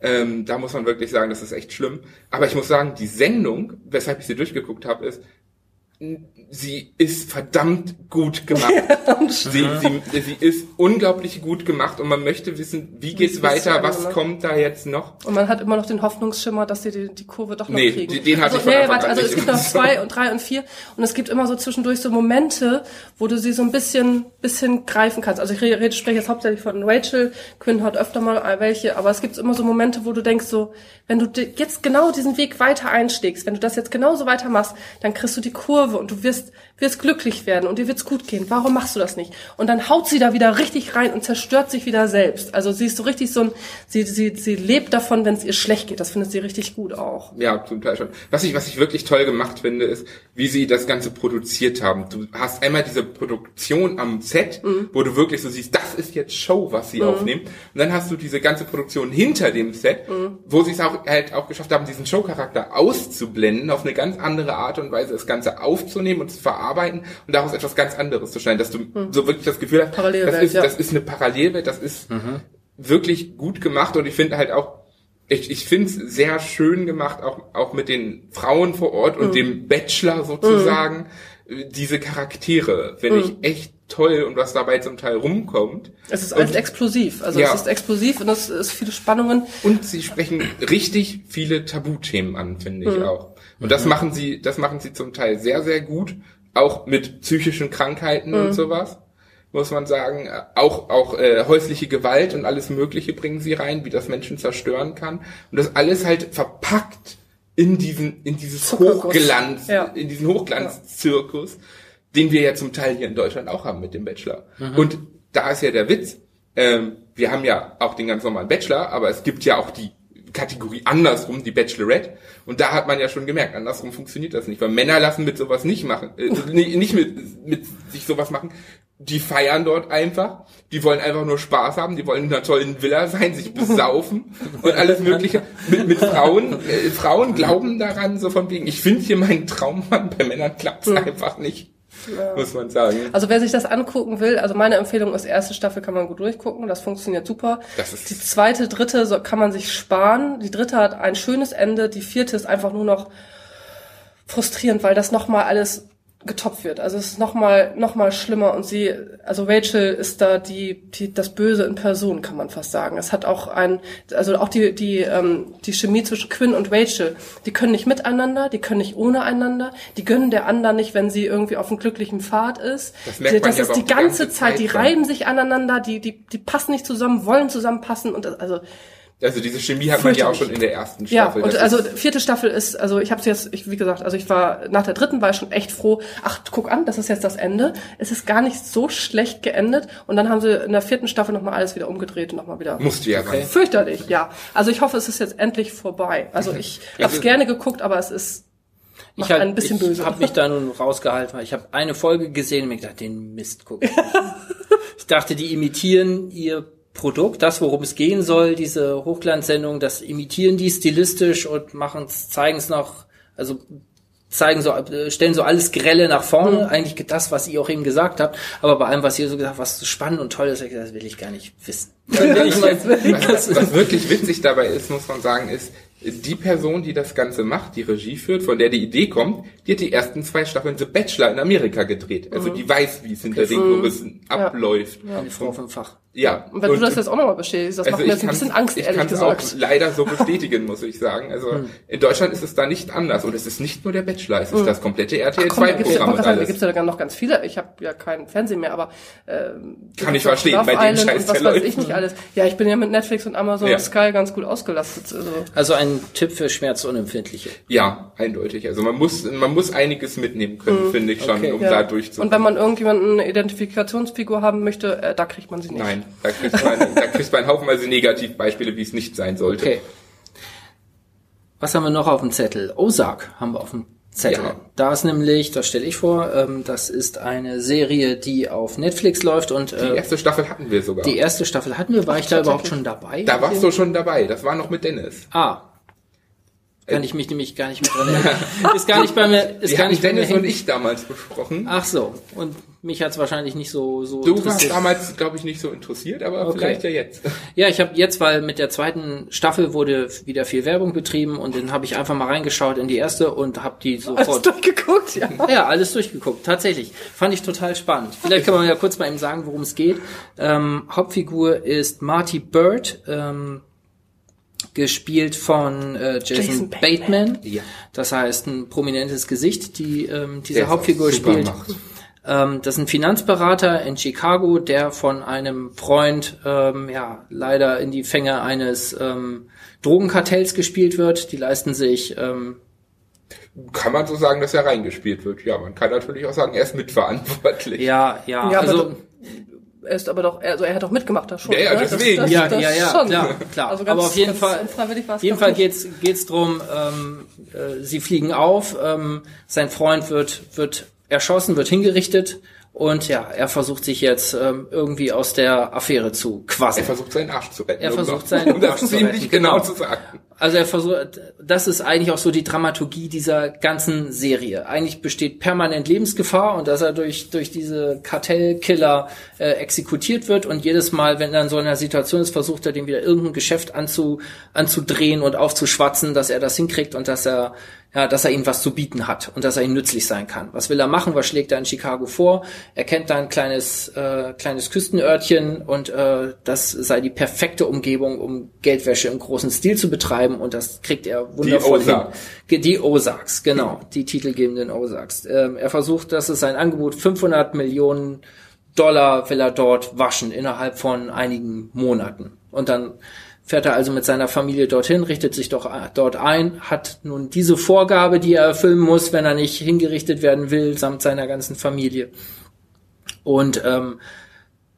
Ähm, da muss man wirklich sagen, das ist echt schlimm. Aber ich muss sagen, die Sendung, weshalb ich sie durchgeguckt habe, ist, sie ist verdammt gut gemacht. [laughs] sie, sie, sie ist unglaublich gut gemacht und man möchte wissen, wie geht's weiter, was ne? kommt da jetzt noch? Und man hat immer noch den Hoffnungsschimmer, dass sie die, die Kurve doch noch nee, kriegen. Den, den also, hatte ich nee, warte, also es gibt noch [laughs] zwei und drei und vier und es gibt immer so zwischendurch so Momente, wo du sie so ein bisschen, bisschen greifen kannst. Also ich rede, spreche jetzt hauptsächlich von Rachel, Quinn hat öfter mal welche, aber es gibt immer so Momente, wo du denkst so, wenn du jetzt genau diesen Weg weiter einschlägst, wenn du das jetzt genauso weitermachst, dann kriegst du die Kurve und du wirst, wirst glücklich werden und dir wird's gut gehen. Warum machst du das nicht? Und dann haut sie da wieder richtig rein und zerstört sich wieder selbst. Also sie ist so richtig so ein, sie, sie, sie lebt davon, wenn es ihr schlecht geht. Das findet sie richtig gut auch. Ja, zum Teil schon. Was ich, was ich wirklich toll gemacht finde, ist, wie sie das Ganze produziert haben. Du hast einmal diese Produktion am Set, mhm. wo du wirklich so siehst, das ist jetzt Show, was sie mhm. aufnehmen. Und dann hast du diese ganze Produktion hinter dem Set, mhm. wo sie es auch halt auch geschafft haben, diesen Showcharakter auszublenden, auf eine ganz andere Art und Weise das Ganze aufzunehmen und zu verarbeiten und daraus etwas ganz anderes zu schneiden, dass du mhm. so wirklich das Gefühl hast, das ist, ja. das ist eine Parallelwelt, das ist mhm. wirklich gut gemacht und ich finde halt auch, ich, ich finde es sehr schön gemacht, auch, auch mit den Frauen vor Ort und mhm. dem Bachelor sozusagen, mhm. diese Charaktere, finde ich mhm. echt toll und was dabei zum Teil rumkommt. Es ist alles und, explosiv. Also ja. es ist explosiv und es ist viele Spannungen. Und sie sprechen richtig viele Tabuthemen an, finde ich mhm. auch. Und das mhm. machen sie, das machen sie zum Teil sehr, sehr gut. Auch mit psychischen Krankheiten mhm. und sowas. Muss man sagen, auch auch äh, häusliche Gewalt und alles Mögliche bringen sie rein, wie das Menschen zerstören kann und das alles halt verpackt in diesen in dieses Zuckerguss. Hochglanz, ja. in diesen Hochglanzzirkus. Ja den wir ja zum Teil hier in Deutschland auch haben mit dem Bachelor. Mhm. Und da ist ja der Witz, ähm, wir haben ja auch den ganz normalen Bachelor, aber es gibt ja auch die Kategorie andersrum, die Bachelorette. Und da hat man ja schon gemerkt, andersrum funktioniert das nicht, weil Männer lassen mit sowas nicht machen, äh, nicht mit, mit sich sowas machen. Die feiern dort einfach, die wollen einfach nur Spaß haben, die wollen in einer tollen Villa sein, sich besaufen [laughs] und alles mögliche. Mit, mit Frauen, äh, Frauen glauben daran, so von wegen, ich finde hier meinen Traummann, bei Männern klappt's mhm. einfach nicht. Ja. Muss man sagen. Also wer sich das angucken will, also meine Empfehlung ist, erste Staffel kann man gut durchgucken, das funktioniert super. Das ist die zweite, dritte so kann man sich sparen. Die dritte hat ein schönes Ende, die vierte ist einfach nur noch frustrierend, weil das nochmal alles getoppt wird. Also es ist nochmal noch mal schlimmer und sie, also Rachel ist da die, die das Böse in Person, kann man fast sagen. Es hat auch ein, also auch die die ähm, die Chemie zwischen Quinn und Rachel, die können nicht miteinander, die können nicht ohne einander, die gönnen der anderen nicht, wenn sie irgendwie auf einem glücklichen Pfad ist. Das, merkt man das ist die, die ganze, ganze Zeit, Zeit, die reiben sich aneinander, die die die passen nicht zusammen, wollen zusammenpassen und das, also also diese Chemie hat man ja auch schon in der ersten Staffel. Ja, und also vierte Staffel ist, also ich habe jetzt, ich, wie gesagt, also ich war nach der dritten war ich schon echt froh. Ach, guck an, das ist jetzt das Ende. Es ist gar nicht so schlecht geendet. Und dann haben sie in der vierten Staffel nochmal alles wieder umgedreht und nochmal wieder. Musste ja okay. Fürchterlich, ja. Also ich hoffe, es ist jetzt endlich vorbei. Also ich habe es gerne geguckt, aber es ist ich hab, ein bisschen böse. Ich habe mich da nun rausgehalten, weil ich habe eine Folge gesehen und mir gedacht, den Mist guck ich. [laughs] ich dachte, die imitieren ihr Produkt, das, worum es gehen soll, diese Hochglanzsendung, das imitieren die stilistisch und machen es, zeigen es noch, also zeigen so, stellen so alles Grelle nach vorne, mhm. eigentlich das, was ihr auch eben gesagt habt, aber bei allem, was ihr so gesagt habt, was so spannend und toll ist, das will ich gar nicht wissen. [laughs] was, [laughs] was wirklich witzig dabei ist, muss man sagen, ist, die Person, die das Ganze macht, die Regie führt, von der die Idee kommt, die hat die ersten zwei Staffeln The Bachelor in Amerika gedreht. Also mhm. die weiß, wie es hinter okay. den Kulissen ja. abläuft. Ja. Eine Frau vom Fach. Ja. Und wenn und, du das jetzt auch nochmal bestätigst, das also macht mir jetzt ein bisschen Angst, ehrlich gesagt. Ich kann auch leider so bestätigen, muss ich sagen. Also hm. in Deutschland ist es da nicht anders. Und es ist nicht nur der Bachelor, es ist hm. das komplette RTL 2 Programm. Ja, da gibt's ja noch ganz viele. Ich habe ja keinen Fernsehen mehr, aber äh, kann ich verstehen, Love bei den Scheiß was weiß ich nicht alles. Ja, ich bin ja mit Netflix und Amazon ja. Sky ganz gut ausgelastet. Also. also ein Tipp für Schmerzunempfindliche. Ja, eindeutig. Also man muss man muss einiges mitnehmen können, hm. finde ich schon, okay. um ja. da durchzukommen. Und wenn man irgendjemanden eine Identifikationsfigur haben möchte, äh, da kriegt man sie nicht. Nein, da kriegt man da kriegst du einen haufenweise Negativbeispiele, wie es nicht sein sollte. Okay. Was haben wir noch auf dem Zettel? Ozark haben wir auf dem Zettel. Ja. Da ist nämlich, das stelle ich vor, ähm, das ist eine Serie, die auf Netflix läuft und äh, die erste Staffel hatten wir sogar. Die erste Staffel hatten wir. War ich da überhaupt schon dabei? Da warst du schon dabei. Das war noch mit Dennis. Ah, kann ich mich nämlich gar nicht mehr dran erinnern. ist gar nicht bei mir, ist Die gar nicht bei Dennis und ich damals besprochen. Ach so. Und mich hat's wahrscheinlich nicht so, so Du warst damals, glaube ich, nicht so interessiert, aber okay. vielleicht ja jetzt. Ja, ich habe jetzt, weil mit der zweiten Staffel wurde wieder viel Werbung betrieben und dann habe ich einfach mal reingeschaut in die erste und habe die sofort. Alles [laughs] durchgeguckt, ja. Ja, alles durchgeguckt, tatsächlich. Fand ich total spannend. Vielleicht kann man ja kurz mal eben sagen, worum es geht. Ähm, Hauptfigur ist Marty Bird. Ähm, gespielt von äh, Jason, Jason Bateman. Bateman. Ja. Das heißt, ein prominentes Gesicht, die ähm, diese der Hauptfigur spielt. Ähm, das ist ein Finanzberater in Chicago, der von einem Freund ähm, ja leider in die Fänge eines ähm, Drogenkartells gespielt wird. Die leisten sich ähm, kann man so sagen, dass er reingespielt wird. Ja, man kann natürlich auch sagen, er ist mitverantwortlich. Ja, ja. ja also er ist aber doch, also er hat doch mitgemacht da schon. Ja, ja, ne? deswegen. Das, das, ja, das ja, ja, schon. klar, klar. Also ganz, aber auf jeden Fall, jeden Fall geht's, geht's drum, ähm, äh, sie fliegen auf, ähm, sein Freund wird, wird erschossen, wird hingerichtet und ja, er versucht sich jetzt ähm, irgendwie aus der Affäre zu quasseln. Er versucht seinen Arsch zu retten. Er versucht seinen [laughs] um Arsch zu retten. Genau, genau zu sagen. Also er versucht, das ist eigentlich auch so die Dramaturgie dieser ganzen Serie. Eigentlich besteht permanent Lebensgefahr und dass er durch durch diese Kartellkiller äh, exekutiert wird und jedes Mal, wenn er in so einer Situation ist, versucht er dem wieder irgendein Geschäft anzu, anzudrehen und aufzuschwatzen, dass er das hinkriegt und dass er ja, dass er ihnen was zu bieten hat und dass er ihnen nützlich sein kann. Was will er machen? Was schlägt er in Chicago vor? Er kennt da ein kleines, äh, kleines Küstenörtchen und äh, das sei die perfekte Umgebung, um Geldwäsche im großen Stil zu betreiben und das kriegt er wundervoll die Ozarks. hin. Die Ozarks, genau, die titelgebenden Ozarks. Ähm, er versucht, dass es sein Angebot 500 Millionen Dollar will er dort waschen innerhalb von einigen Monaten. Und dann fährt er also mit seiner Familie dorthin, richtet sich doch äh, dort ein, hat nun diese Vorgabe, die er erfüllen muss, wenn er nicht hingerichtet werden will, samt seiner ganzen Familie. Und ähm,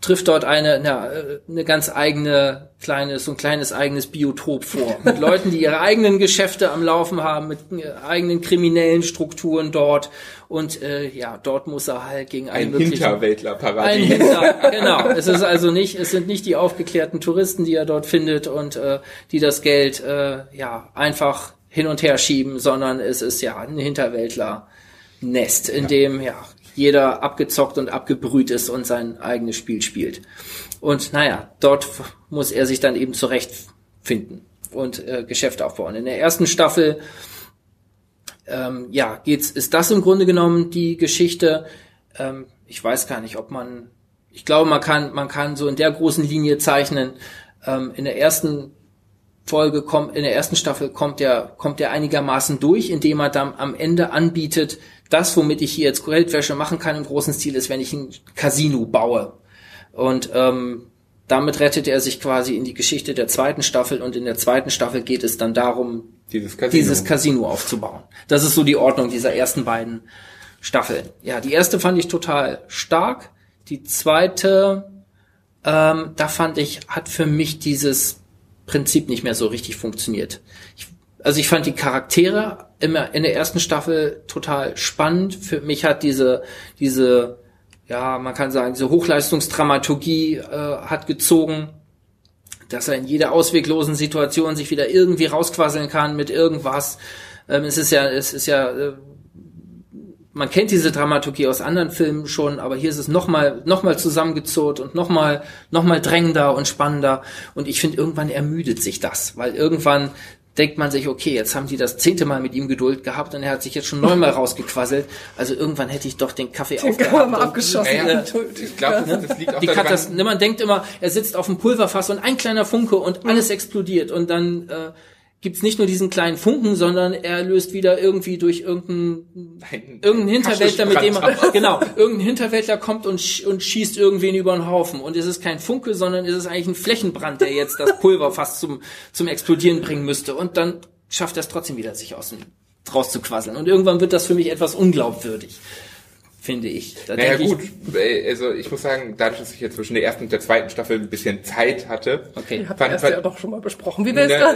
trifft dort eine, na, eine ganz eigene kleines, so ein kleines eigenes Biotop vor. Mit [laughs] Leuten, die ihre eigenen Geschäfte am Laufen haben, mit äh, eigenen kriminellen Strukturen dort. Und äh, ja, dort muss er halt gegen einen ein Hinterwäldlerparadies. Ein Hinter, genau. Es ist also nicht, es sind nicht die aufgeklärten Touristen, die er dort findet und äh, die das Geld äh, ja einfach hin und her schieben, sondern es ist ja ein Hinterwäldler. Nest, in ja. dem ja jeder abgezockt und abgebrüht ist und sein eigenes Spiel spielt. Und naja, dort muss er sich dann eben zurechtfinden und äh, Geschäfte aufbauen. In der ersten Staffel ähm, ja, geht's, ist das im Grunde genommen die Geschichte. Ähm, ich weiß gar nicht, ob man, ich glaube, man kann, man kann so in der großen Linie zeichnen. Ähm, in der ersten Folge kommt, in der ersten Staffel kommt er, kommt er einigermaßen durch, indem er dann am Ende anbietet, das, womit ich hier jetzt Geldwäsche machen kann im großen Stil, ist, wenn ich ein Casino baue. Und ähm, damit rettet er sich quasi in die Geschichte der zweiten Staffel und in der zweiten Staffel geht es dann darum, dieses Casino, dieses Casino aufzubauen. Das ist so die Ordnung dieser ersten beiden Staffeln. Ja, die erste fand ich total stark. Die zweite, ähm, da fand ich, hat für mich dieses Prinzip nicht mehr so richtig funktioniert. Ich also ich fand die Charaktere immer in der ersten Staffel total spannend. Für mich hat diese, diese, ja, man kann sagen, diese Hochleistungsdramaturgie äh, hat gezogen, dass er in jeder ausweglosen Situation sich wieder irgendwie rausquasseln kann mit irgendwas. Ähm, es ist ja, es ist ja, äh, man kennt diese Dramaturgie aus anderen Filmen schon, aber hier ist es nochmal noch mal zusammengezurrt und nochmal noch mal drängender und spannender. Und ich finde, irgendwann ermüdet sich das, weil irgendwann denkt man sich, okay, jetzt haben die das zehnte Mal mit ihm Geduld gehabt und er hat sich jetzt schon neunmal rausgequasselt. Also irgendwann hätte ich doch den Kaffee den aufgehabt. Mal abgeschossen. [laughs] Und, äh, ich glaube, das, das, liegt auch die daran. man denkt immer, er sitzt auf dem Pulverfass und ein kleiner Funke und alles explodiert und dann äh, gibt's nicht nur diesen kleinen Funken, sondern er löst wieder irgendwie durch irgendeinen irgendeinen Hinterwäldler, mit dem er, [laughs] genau, irgendein Hinterwäldler kommt und, sch und schießt irgendwen über den Haufen. Und es ist kein Funke, sondern es ist eigentlich ein Flächenbrand, der jetzt das Pulver fast zum, zum Explodieren bringen müsste. Und dann schafft er es trotzdem wieder, sich aus dem rauszuquasseln. Und irgendwann wird das für mich etwas unglaubwürdig finde ich. Da naja gut, ich, also ich muss sagen, dadurch, dass ich jetzt zwischen der ersten und der zweiten Staffel ein bisschen Zeit hatte, okay. fand, fand, ja doch schon mal besprochen. Wie ne, ja,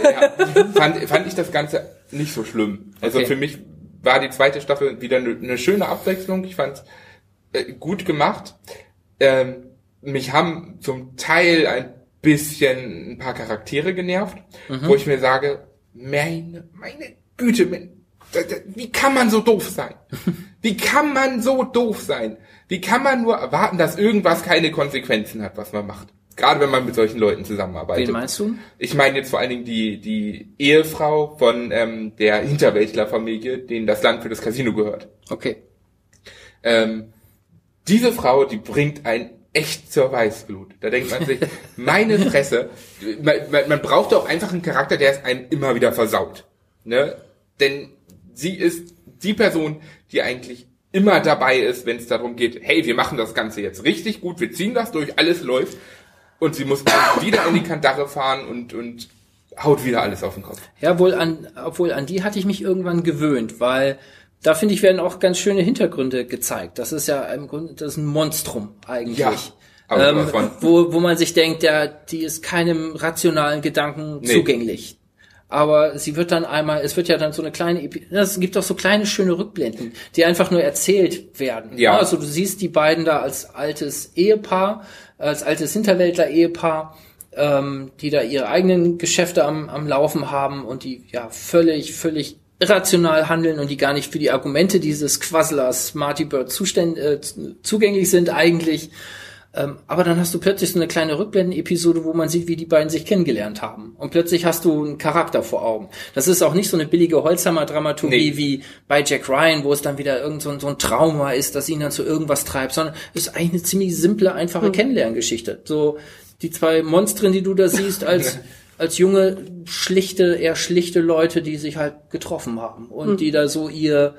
fand, fand ich das Ganze nicht so schlimm. Also okay. für mich war die zweite Staffel wieder eine, eine schöne Abwechslung. Ich fand äh, gut gemacht. Ähm, mich haben zum Teil ein bisschen ein paar Charaktere genervt, mhm. wo ich mir sage, meine, meine Güte, wie kann man so doof sein? [laughs] Wie kann man so doof sein? Wie kann man nur erwarten, dass irgendwas keine Konsequenzen hat, was man macht? Gerade wenn man mit solchen Leuten zusammenarbeitet. Wen meinst du? Ich meine jetzt vor allen Dingen die, die Ehefrau von ähm, der Hinterwäldlerfamilie, denen das Land für das Casino gehört. Okay. Ähm, diese Frau, die bringt ein echt zur Weißblut. Da denkt man sich, [laughs] meine Fresse, man, man, man braucht doch einfach einen Charakter, der es einem immer wieder versaut. Ne? Denn sie ist die Person, die eigentlich immer dabei ist, wenn es darum geht, hey, wir machen das Ganze jetzt richtig gut, wir ziehen das durch, alles läuft. Und sie muss [coughs] wieder in die Kandare fahren und, und haut wieder alles auf den Kopf. Ja, wohl an, obwohl an die hatte ich mich irgendwann gewöhnt, weil da finde ich werden auch ganz schöne Hintergründe gezeigt. Das ist ja im Grunde, das ist ein Monstrum eigentlich. Ja. Ähm, wo, wo man sich denkt, ja, die ist keinem rationalen Gedanken nee. zugänglich aber sie wird dann einmal, es wird ja dann so eine kleine, es gibt auch so kleine schöne Rückblenden, die einfach nur erzählt werden. Ja. Also du siehst die beiden da als altes Ehepaar, als altes Hinterwäldler-Ehepaar, ähm, die da ihre eigenen Geschäfte am, am Laufen haben und die ja völlig, völlig irrational handeln und die gar nicht für die Argumente dieses Quasslers Marty Bird zuständ, äh, zugänglich sind eigentlich. Ähm, aber dann hast du plötzlich so eine kleine Rückblenden-Episode, wo man sieht, wie die beiden sich kennengelernt haben. Und plötzlich hast du einen Charakter vor Augen. Das ist auch nicht so eine billige Holzhammer-Dramaturgie nee. wie bei Jack Ryan, wo es dann wieder irgend so ein, so ein Trauma ist, das ihn dann zu irgendwas treibt, sondern es ist eigentlich eine ziemlich simple, einfache hm. Kennenlerngeschichte. So die zwei Monstren, die du da siehst, als [laughs] als junge, schlichte, eher schlichte Leute, die sich halt getroffen haben und hm. die da so ihr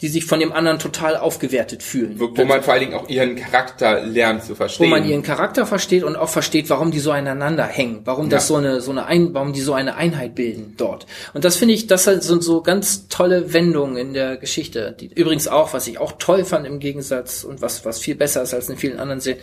die sich von dem anderen total aufgewertet fühlen. Wo, wo man vor allen Dingen auch ihren Charakter lernt zu verstehen. Wo man ihren Charakter versteht und auch versteht, warum die so aneinander hängen, warum das ja. so eine so eine Ein warum die so eine Einheit bilden dort. Und das finde ich, das sind so ganz tolle Wendungen in der Geschichte. Die, übrigens auch, was ich auch toll fand im Gegensatz und was was viel besser ist als in vielen anderen Serien,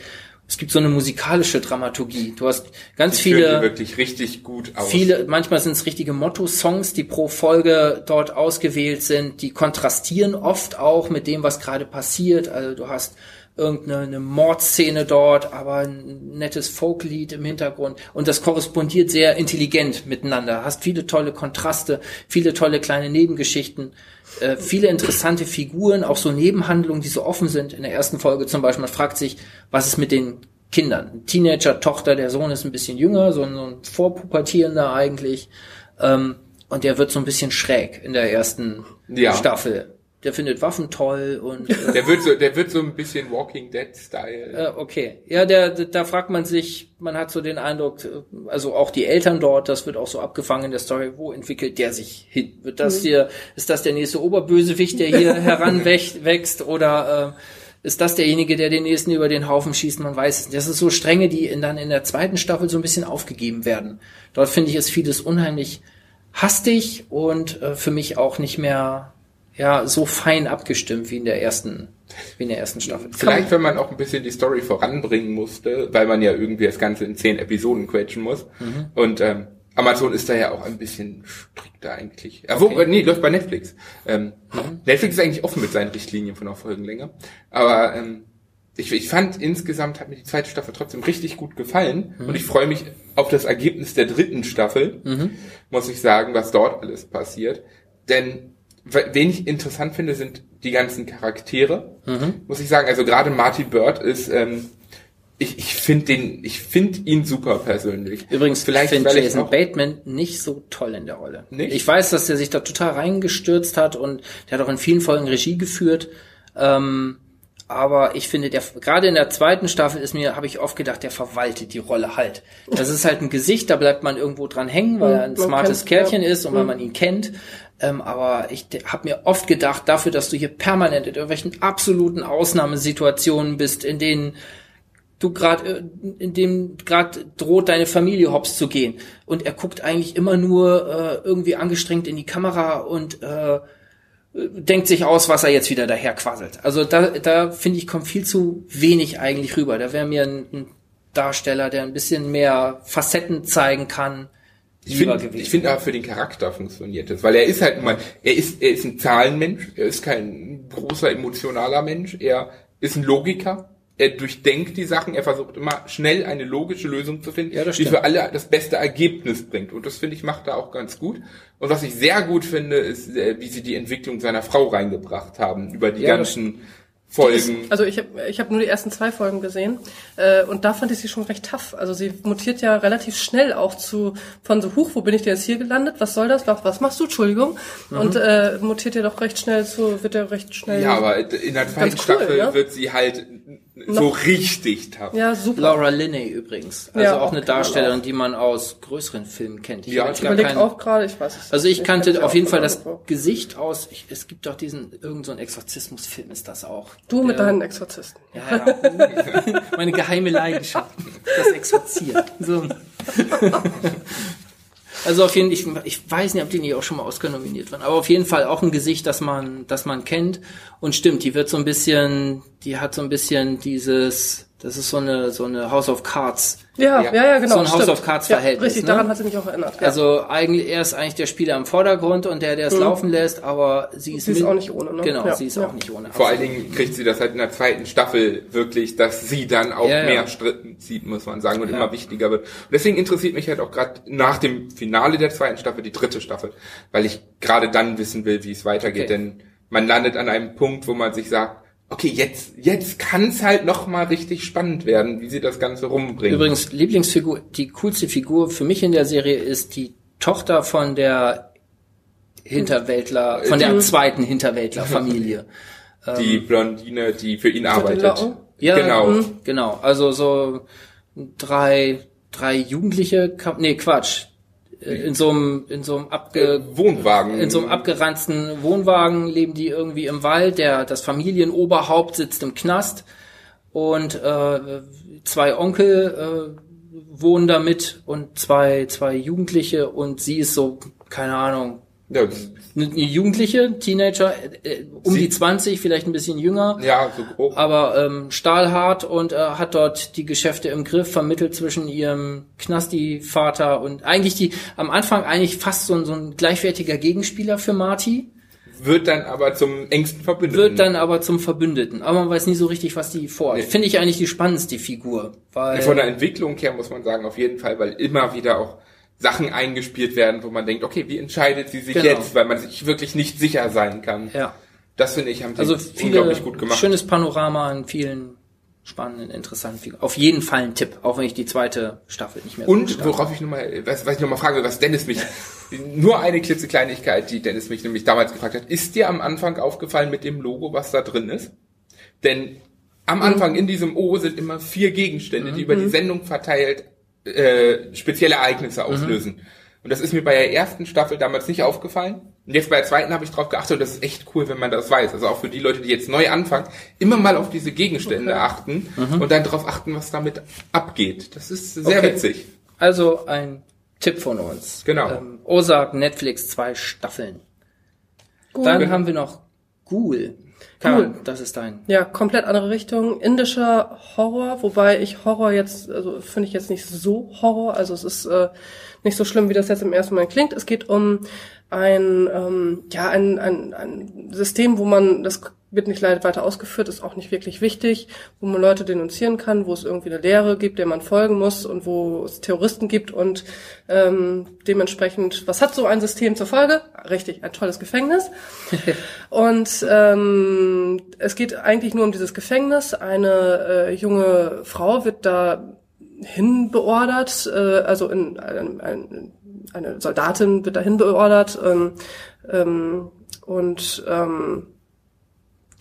es gibt so eine musikalische Dramaturgie. Du hast ganz Die viele wirklich richtig gut aus. Viele, manchmal sind es richtige Motto-Songs, die pro Folge dort ausgewählt sind. Die kontrastieren oft auch mit dem, was gerade passiert. Also du hast irgendeine eine Mordszene dort, aber ein nettes Folklied im Hintergrund. Und das korrespondiert sehr intelligent miteinander. Hast viele tolle Kontraste, viele tolle kleine Nebengeschichten, äh, viele interessante Figuren, auch so Nebenhandlungen, die so offen sind. In der ersten Folge zum Beispiel, man fragt sich, was ist mit den Kindern? Teenager, Tochter, der Sohn ist ein bisschen jünger, so ein, so ein Vorpubertierender eigentlich. Ähm, und der wird so ein bisschen schräg in der ersten Ja. Staffel. Der findet Waffen toll und [laughs] äh, Der wird so, der wird so ein bisschen Walking Dead Style. äh, okay. Ja, der, da fragt man sich, man hat so den Eindruck, äh, also auch die Eltern dort, das wird auch so abgefangen in der Story, wo entwickelt der sich hin? Wird das hier, ist das der nächste Oberbösewicht, der hier [laughs] heranwächst wächst, oder äh, ist das derjenige, der den nächsten über den Haufen schießt? Man weiß es nicht. Das ist so Stränge, die in, dann in der zweiten Staffel so ein bisschen aufgegeben werden. Dort finde ich, ist vieles unheimlich hastig und äh, für mich auch nicht mehr ja so fein abgestimmt wie in der ersten wie in der ersten Staffel. Vielleicht, wenn man auch ein bisschen die Story voranbringen musste, weil man ja irgendwie das Ganze in zehn Episoden quetschen muss. Mhm. Und ähm, Amazon ist da ja auch ein bisschen strikter eigentlich. Ja, wo, nee, läuft bei Netflix. Ähm, Netflix ist eigentlich offen mit seinen Richtlinien von der Folgenlänge. Aber ähm, ich, ich fand insgesamt hat mir die zweite Staffel trotzdem richtig gut gefallen. Und ich freue mich auf das Ergebnis der dritten Staffel, muss ich sagen, was dort alles passiert. Denn wen ich interessant finde, sind die ganzen Charaktere, muss ich sagen. Also gerade Marty Bird ist, ähm, ich, ich finde den, ich finde ihn super persönlich. Übrigens, vielleicht, ich finde Jason Bateman nicht so toll in der Rolle. Nicht? Ich weiß, dass er sich da total reingestürzt hat und der hat auch in vielen Folgen Regie geführt. Ähm, aber ich finde, der gerade in der zweiten Staffel ist mir, habe ich oft gedacht, der verwaltet die Rolle halt. Das ist halt ein Gesicht, da bleibt man irgendwo dran hängen, weil er ein Mhm, man smartes kennt- Kerlchen ja. ist und weil man ihn kennt. Ähm, aber ich habe mir oft gedacht, dafür, dass du hier permanent in irgendwelchen absoluten Ausnahmesituationen bist, in denen du gerade in dem gerade droht deine Familie hops zu gehen und er guckt eigentlich immer nur äh, irgendwie angestrengt in die Kamera und äh, denkt sich aus, was er jetzt wieder daher quasselt. Also da da finde ich kommt viel zu wenig eigentlich rüber. Da wäre mir ein, ein Darsteller, der ein bisschen mehr Facetten zeigen kann, Ich finde, ich finde aber für den Charakter funktioniert das, weil er ist halt mal, er ist, er ist ein Zahlenmensch, er ist kein großer emotionaler Mensch, er ist ein Logiker, er durchdenkt die Sachen, er versucht immer schnell eine logische Lösung zu finden, Ja, die für alle das beste Ergebnis bringt. Und das finde ich macht er auch ganz gut. Und was ich sehr gut finde, ist, äh, wie sie die Entwicklung seiner Frau reingebracht haben über die Ja, ganzen Folgen. Also ich habe ich hab nur die ersten zwei Folgen gesehen äh, und da fand ich sie schon recht tough. Also sie mutiert ja relativ schnell auch zu von so huch, wo bin ich denn jetzt hier gelandet? Was soll das? Was, was machst du? Entschuldigung. Und äh, mutiert ja doch recht schnell zu, wird ja recht schnell. Ja, aber in der zweiten cool, Staffel ne? wird sie halt so richtig tough. ja super. Laura Linney übrigens, also Ja, auch auch eine Darstellerin, auch. die man aus größeren Filmen kennt. Ja, ich Ich gar überlege keinen- auch gerade, ich weiß es Also ich kannte auf jeden Fall das irgendwo. Gesicht aus. Ich, es gibt doch diesen irgendein so ein Exorzismusfilm ist das auch. Du mit Der- deinen Exorzisten. ja, ja. [laughs] meine geheime Leidenschaft, das Exorzieren. So. [laughs] Also auf jeden Fall, ich, ich weiß nicht, ob die nicht auch schon mal Oscar nominiert waren, aber auf jeden Fall auch ein Gesicht, das man, das man kennt. Und stimmt, die wird so ein bisschen, die hat so ein bisschen dieses, das ist so eine, so eine House of Cards. Ja, Ja. ja, ja, genau. So ein House stimmt. of Cards ja, Verhältnis, Richtig, ne? daran hat sie mich auch erinnert. Ja. Also eigentlich, er ist eigentlich der Spieler im Vordergrund und der, der es laufen lässt, aber sie ist, Mhm. Sie ist auch nicht ohne, ne? Genau, Ja, sie ist ja. auch nicht ohne. Vor allen Dingen kriegt sie das halt in der zweiten Staffel wirklich, dass sie dann auch Ja, ja. mehr Stritten zieht, muss man sagen, und Ja. immer wichtiger wird. Und deswegen interessiert mich halt auch gerade nach dem Finale der zweiten Staffel die dritte Staffel, weil ich gerade dann wissen will, wie es weitergeht. Okay. Denn man landet an einem Punkt, wo man sich sagt, okay, jetzt, jetzt kann es halt noch mal richtig spannend werden, wie sie das Ganze rumbringen. Übrigens, Lieblingsfigur, die coolste Figur für mich in der Serie ist die Tochter von der Hinterwäldler, von der zweiten Hinterwäldler-Familie. [laughs] die Blondine, die für ihn arbeitet. Ja, genau. mhm, genau. Also so drei, drei Jugendliche, nee, Quatsch. Äh, In so einem, in so einem abge, Wohnwagen. in so einem abgeranzten Wohnwagen leben die irgendwie im Wald. Der, das Familienoberhaupt sitzt im Knast und äh, zwei Onkel äh, wohnen da mit und zwei, zwei Jugendliche und sie ist so, keine Ahnung, Ja, Jugendliche, Teenager, äh, um die 20, vielleicht ein bisschen jünger. Ja, so grob. Aber ähm, stahlhart und äh, hat dort die Geschäfte im Griff, vermittelt zwischen ihrem Knasti-Vater und eigentlich die, am Anfang eigentlich fast so, so ein gleichwertiger Gegenspieler für Marty. Wird dann aber zum engsten Verbündeten. Wird dann aber zum Verbündeten. Aber man weiß nie so richtig, was die vorhat. Nee. Finde ich eigentlich die spannendste Figur. Weil Von der Entwicklung her muss man sagen, auf jeden Fall, weil immer wieder auch Sachen eingespielt werden, wo man denkt, okay, wie entscheidet sie sich genau. jetzt, weil man sich wirklich nicht sicher sein kann. Ja. Das finde ich haben sie also unglaublich gut gemacht. Schönes Panorama in vielen spannenden, interessanten Figuren. Auf jeden Fall ein Tipp, auch wenn ich die zweite Staffel nicht mehr Und so worauf ich nochmal, was, was ich nochmal frage, was Dennis mich, [laughs] nur eine klitzekleinigkeit, die Dennis mich nämlich damals gefragt hat, ist dir am Anfang aufgefallen mit dem Logo, was da drin ist? Denn am mhm. Anfang in diesem O sind immer vier Gegenstände, die über die mhm. Sendung verteilt äh, spezielle Ereignisse auslösen. Mhm. Und das ist mir bei der ersten Staffel damals nicht aufgefallen. Und jetzt bei der zweiten habe ich drauf geachtet und das ist echt cool, wenn man das weiß. Also auch für die Leute, die jetzt neu anfangen, immer mal auf diese Gegenstände okay. achten mhm. und dann darauf achten, was damit abgeht. Das ist sehr okay. witzig. Also ein Tipp von uns. Genau. Ähm, Ozark, Netflix, zwei Staffeln. Cool. Dann haben wir noch Ghoul. Cool. das ist dein. Ja, komplett andere Richtung. Indischer Horror, wobei ich Horror jetzt, also finde ich jetzt nicht so Horror, also es ist äh, nicht so schlimm, wie das jetzt im ersten Mal klingt. Es geht um ein, ähm, ja, ein, ein, ein System, wo man, das wird nicht leider weiter ausgeführt, ist auch nicht wirklich wichtig, wo man Leute denunzieren kann, wo es irgendwie eine Lehre gibt, der man folgen muss und wo es Terroristen gibt und ähm, dementsprechend, was hat so ein System zur Folge? Richtig, ein tolles Gefängnis. [laughs] und ähm, es geht eigentlich nur um dieses Gefängnis. Eine äh, junge Frau wird da hinbeordert, äh, also in, ein, ein, eine Soldatin wird dahin beordert ähm, ähm, und ähm,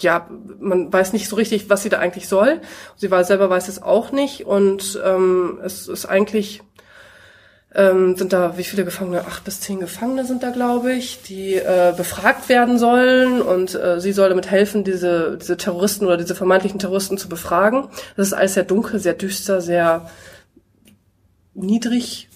ja, man weiß nicht so richtig, was sie da eigentlich soll. Sie war selber weiß es auch nicht und ähm, es ist eigentlich ähm, sind da wie viele Gefangene? Acht bis zehn Gefangene sind da, glaube ich, die äh, befragt werden sollen und äh, sie soll damit helfen, diese diese Terroristen oder diese vermeintlichen Terroristen zu befragen. Das ist alles sehr dunkel, sehr düster, sehr niedrig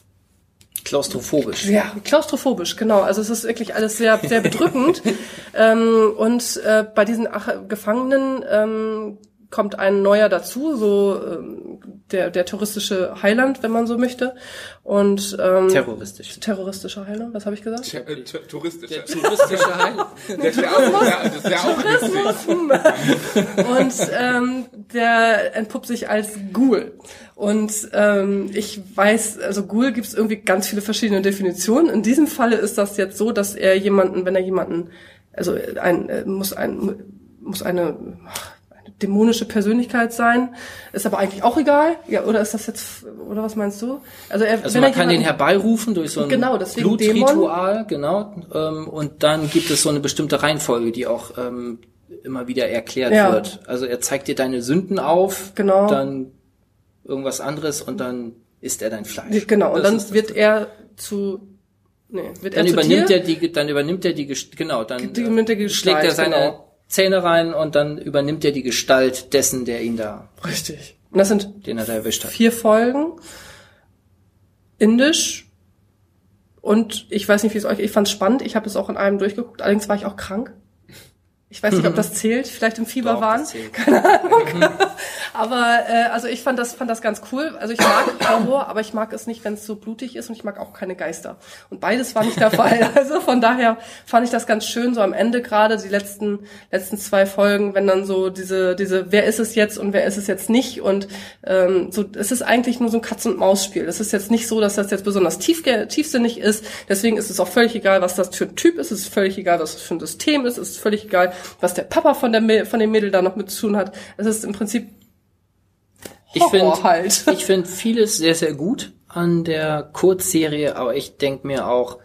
Klaustrophobisch. Ja, klaustrophobisch, genau. Also es ist wirklich alles sehr, sehr bedrückend. [laughs] ähm, und äh, bei diesen Ach Gefangenen ähm, kommt ein neuer dazu, so ähm, der, der touristische Heiland, wenn man so möchte. Und ähm, terroristisch. Terroristischer Heiland, was habe ich gesagt? Äh, touristischer. Der touristische Heiland. [laughs] der ist ja auch, das ist ja auch Und ähm, der entpuppt sich als Ghoul. Und ähm, ich weiß, also Ghoul gibt es irgendwie ganz viele verschiedene Definitionen. In diesem Falle ist das jetzt so, dass er jemanden, wenn er jemanden, also ein äh, muss ein muss eine dämonische Persönlichkeit sein. Ist aber eigentlich auch egal. Ja, oder ist das jetzt, oder was meinst du? Also, er, also man kann den herbeirufen durch so ein genau, Blutritual, genau. Ähm, und dann gibt es so eine bestimmte Reihenfolge, die auch ähm, immer wieder erklärt ja. wird. Also er zeigt dir deine Sünden auf, genau. dann irgendwas anderes und dann isst er dein Fleisch. Genau, und dann wird er zu Nee, wird dann er übernimmt er die, dann übernimmt er die, genau, dann die, die schlägt er seine genau. Zähne rein und dann übernimmt er die Gestalt dessen, der ihn da. Richtig. Und das sind den er da erwischt hat. vier Folgen. Indisch. Und ich weiß nicht, wie es euch, ich fand es spannend. Ich habe es auch in einem durchgeguckt. Allerdings war ich auch krank. Ich weiß nicht, ob [laughs] das zählt, vielleicht im Fieber Doch, waren. Keine Ahnung. [laughs] aber äh, also ich fand das fand das ganz cool. Also ich mag [coughs] Horror, aber ich mag es nicht, wenn es so blutig ist und ich mag auch keine Geister. Und beides war nicht der [laughs] Fall. Also von daher fand ich das ganz schön so am Ende gerade die letzten letzten zwei Folgen, wenn dann so diese diese wer ist es jetzt und wer ist es jetzt nicht und ähm, so es ist eigentlich nur so ein Katz und Maus Spiel. Es ist jetzt nicht so, dass das jetzt besonders tief, tiefsinnig ist. Deswegen ist es auch völlig egal, was das für ein Typ ist. Es ist völlig egal, was das für ein System ist. Es ist völlig egal, was der Papa von, der, von dem Mädel da noch mit zu tun hat. Es ist im Prinzip ich finde halt. ich finde vieles sehr, sehr gut an der Kurzserie, aber ich denke mir auch,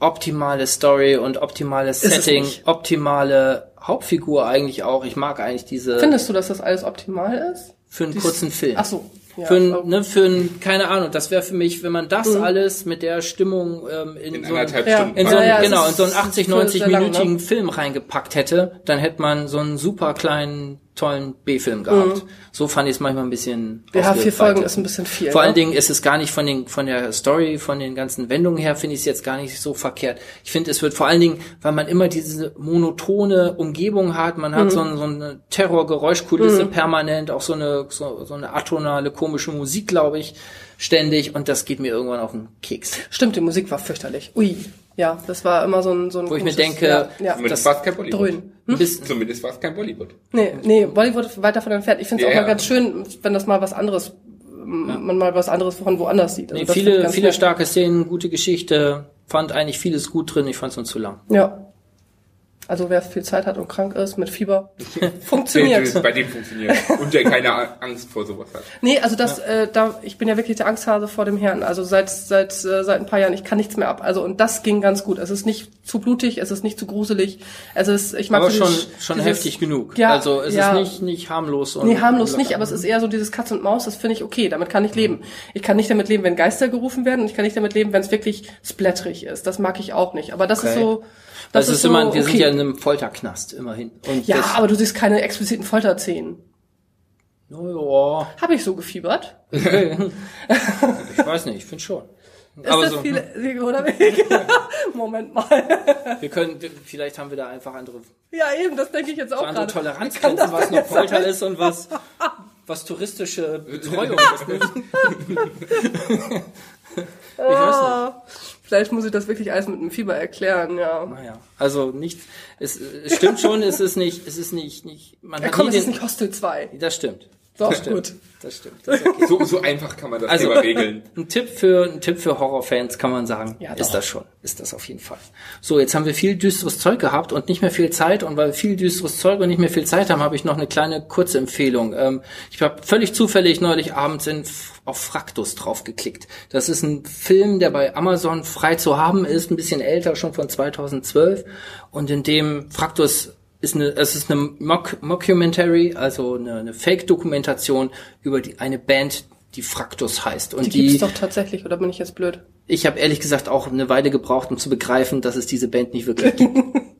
optimale Story und optimales Setting, optimale Hauptfigur eigentlich auch. Ich mag eigentlich diese. Findest du, dass das alles optimal ist? Für einen Dies, kurzen Film. Ach so. Ja, für, ein, ne, für ein, keine Ahnung, das wäre für mich, wenn man das mhm. alles mit der Stimmung ähm, in, in, so, ein, ja. in so ein, ja, genau, in so einen 80, 90 minütigen lang, ne? Film reingepackt hätte, dann hätte man so einen super kleinen tollen B-Film gehabt. Mhm. So fand ich es manchmal ein bisschen. Ja, vier Folgen ist ein bisschen viel. Vor ne? allen Dingen ist es gar nicht von den von der Story, von den ganzen Wendungen her finde ich es jetzt gar nicht so verkehrt. Ich finde, es wird vor allen Dingen, weil man immer diese monotone Umgebung hat, man hat mhm. so, ein, so eine Terrorgeräuschkulisse mhm. permanent, auch so eine so, so eine atonale komische Musik, glaube ich, ständig und das geht mir irgendwann auf den Keks. Stimmt, die Musik war fürchterlich. Ui. Ja, das war immer so ein so ein Wo ich mir denke, ja, ja. das war kein Bollywood. Dröhn. Hm? Zumindest war es kein Bollywood. Nee, nee, Bollywood weiter von entfernt. Ich finde es ja, auch mal ganz schön, wenn das mal was anderes, man mal was anderes von woanders sieht. Also nee, viele, viele starke Szenen, gute Geschichte, fand eigentlich vieles gut drin, ich fand es uns zu lang. Ja. Also wer viel Zeit hat und krank ist mit Fieber, [laughs] [laughs] funktioniert. Bei dem funktioniert. Und der keine Angst vor sowas hat. Nee, also das, ja. äh, da, ich bin ja wirklich der Angsthase vor dem Herrn. Also seit seit äh, seit ein paar Jahren, ich kann nichts mehr ab. Also und das ging ganz gut. Es ist nicht zu blutig, es ist nicht zu gruselig. Es ist, ich mag aber schon schon dieses, heftig genug. Ja, also es ja. ist nicht nicht harmlos. Und, nee, harmlos nicht, aber es ist eher so dieses Katz und Maus. Das finde ich okay. Damit kann ich leben. Ich kann nicht damit leben, wenn Geister gerufen werden, und ich kann nicht damit leben, wenn es wirklich splatterig ist. Das mag ich auch nicht. Aber das okay. ist so das, das ist, ist so, immer, wir okay. sind ja in einem Folterknast, immerhin. Und ja, aber du siehst keine expliziten Folterszenen. Oh, ja. Habe ich so gefiebert? [laughs] ich weiß nicht, ich finde schon. [laughs] Ist aber das so, viele Wege oder Wege? [laughs] Moment mal. wir können, vielleicht haben wir da einfach andere. Ja, eben, das denke ich jetzt auch gerade. Toleranzgrenzen, was noch Folter ist und was, was touristische Betreuung ist. [laughs] ich weiß nicht. Vielleicht muss ich das wirklich alles mit dem Fieber erklären, ja. Naja, also nicht, es, es stimmt schon, es ist nicht, es ist nicht, nicht, man ja, hat komm, es ist nicht Hostel 2. Das stimmt. Doch, das stimmt. gut. Das stimmt. Das okay. so, so einfach kann man das also, Thema regeln. [laughs] Ein Tipp für, ein Tipp für Horrorfans kann man sagen. Ja, ist das schon. Ist das auf jeden Fall. So, jetzt haben wir viel düsteres Zeug gehabt und nicht mehr viel Zeit. Und weil wir viel düsteres Zeug und nicht mehr viel Zeit haben, habe ich noch eine kleine kurze Empfehlung. Ähm, ich habe völlig zufällig neulich abends in, auf Fraktus draufgeklickt. Das ist ein Film, der bei Amazon frei zu haben ist, ein bisschen älter, schon von 2012. Und in dem Fraktus ist eine, es ist eine Mock, Mockumentary, also eine, eine Fake-Dokumentation über die, eine Band, die Fraktus heißt. Und die, die gibt's doch tatsächlich, oder bin ich jetzt blöd? Ich habe ehrlich gesagt auch eine Weile gebraucht, um zu begreifen, dass es diese Band nicht wirklich gibt. [laughs]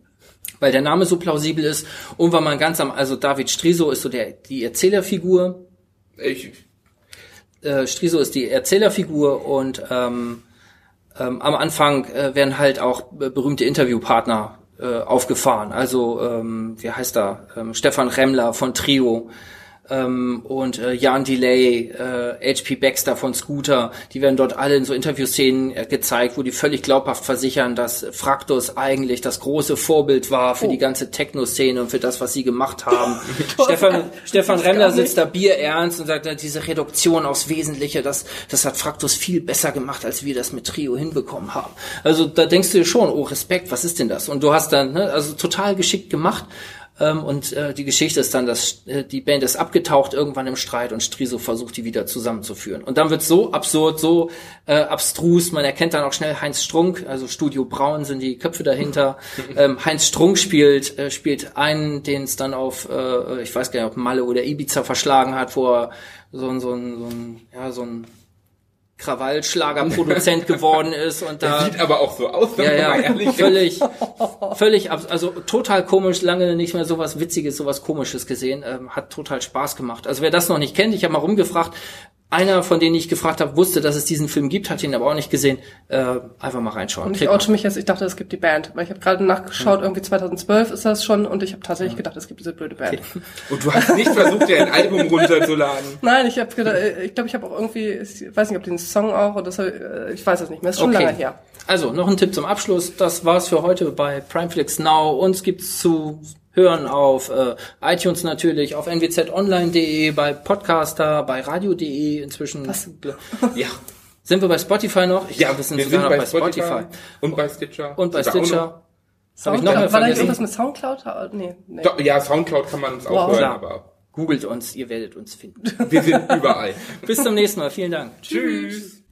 weil der Name so plausibel ist und weil man ganz am, also David Striso ist so der die Erzählerfigur. Ich. Äh, Striso ist die Erzählerfigur und ähm, ähm, am Anfang äh, werden halt auch berühmte Interviewpartner äh, aufgefahren. Also ähm, wie heißt er? Ähm, Stefan Remmler von Trio ähm, und äh, Jan Delay, äh, HP Baxter von Scooter, die werden dort alle in so Interviewszenen äh, gezeigt, wo die völlig glaubhaft versichern, dass Fraktus eigentlich das große Vorbild war für oh. die ganze Techno-Szene und für das, was sie gemacht haben. [laughs] Stefan, Stefan Remmler sitzt da bierernst und sagt, diese Reduktion aufs Wesentliche, das, das hat Fraktus viel besser gemacht, als wir das mit Trio hinbekommen haben. Also da denkst du dir schon, oh Respekt, was ist denn das? Und du hast dann, ne, also total geschickt gemacht ähm, und äh, die Geschichte ist dann, dass äh, die Band ist abgetaucht irgendwann im Streit und Striso versucht, die wieder zusammenzuführen. Und dann wird so absurd, so äh, abstrus, man erkennt dann auch schnell Heinz Strunk, also Studio Braun sind die Köpfe dahinter. [laughs] ähm, Heinz Strunk spielt, äh, spielt einen, den es dann auf, äh, ich weiß gar nicht, ob Malle oder Ibiza verschlagen hat, wo er so ein, so ein, so ein, ja, so ein Krawallschlagerproduzent [laughs] geworden ist und da Der sieht aber auch so aus, wenn ja, ja, man völlig, völlig, also total komisch, lange nicht mehr sowas Witziges, sowas Komisches gesehen, ähm, hat total Spaß gemacht. Also wer das noch nicht kennt, ich habe mal rumgefragt, einer von denen ich gefragt habe, wusste, dass es diesen Film gibt, hat ihn aber auch nicht gesehen. Äh, einfach mal reinschauen. Und ich oute mich jetzt, ich dachte, es gibt die Band, weil ich habe gerade nachgeschaut, irgendwie 2012 ist das schon und ich habe tatsächlich gedacht, es gibt diese blöde Band. Okay. Und du hast nicht versucht, dir ein Album runterzuladen? [laughs] Nein, ich habe gedacht, äh, ich glaube, ich habe auch irgendwie, ich weiß nicht, ob den Song auch oder so, äh, ich weiß es nicht mehr, ist schon okay. lange her. Also, noch ein Tipp zum Abschluss. Das war's für heute bei Primeflix Now. Uns gibt's zu hören auf äh, iTunes natürlich, auf nwzonline.de, bei Podcaster, bei radio.de inzwischen. Was? Ja. Sind wir bei Spotify noch? Ich ja, wir sind, wir sogar sind noch bei Spotify. Spotify. Und bei Stitcher. Und bei Stitcher. Soundcloud. Noch noch War da irgendwas mit Soundcloud? Nee, nee. Doch, ja, Soundcloud kann man uns wow. auch hören, aber. Googelt uns, ihr werdet uns finden. Wir sind überall. [laughs] Bis zum nächsten Mal. Vielen Dank. Tschüss.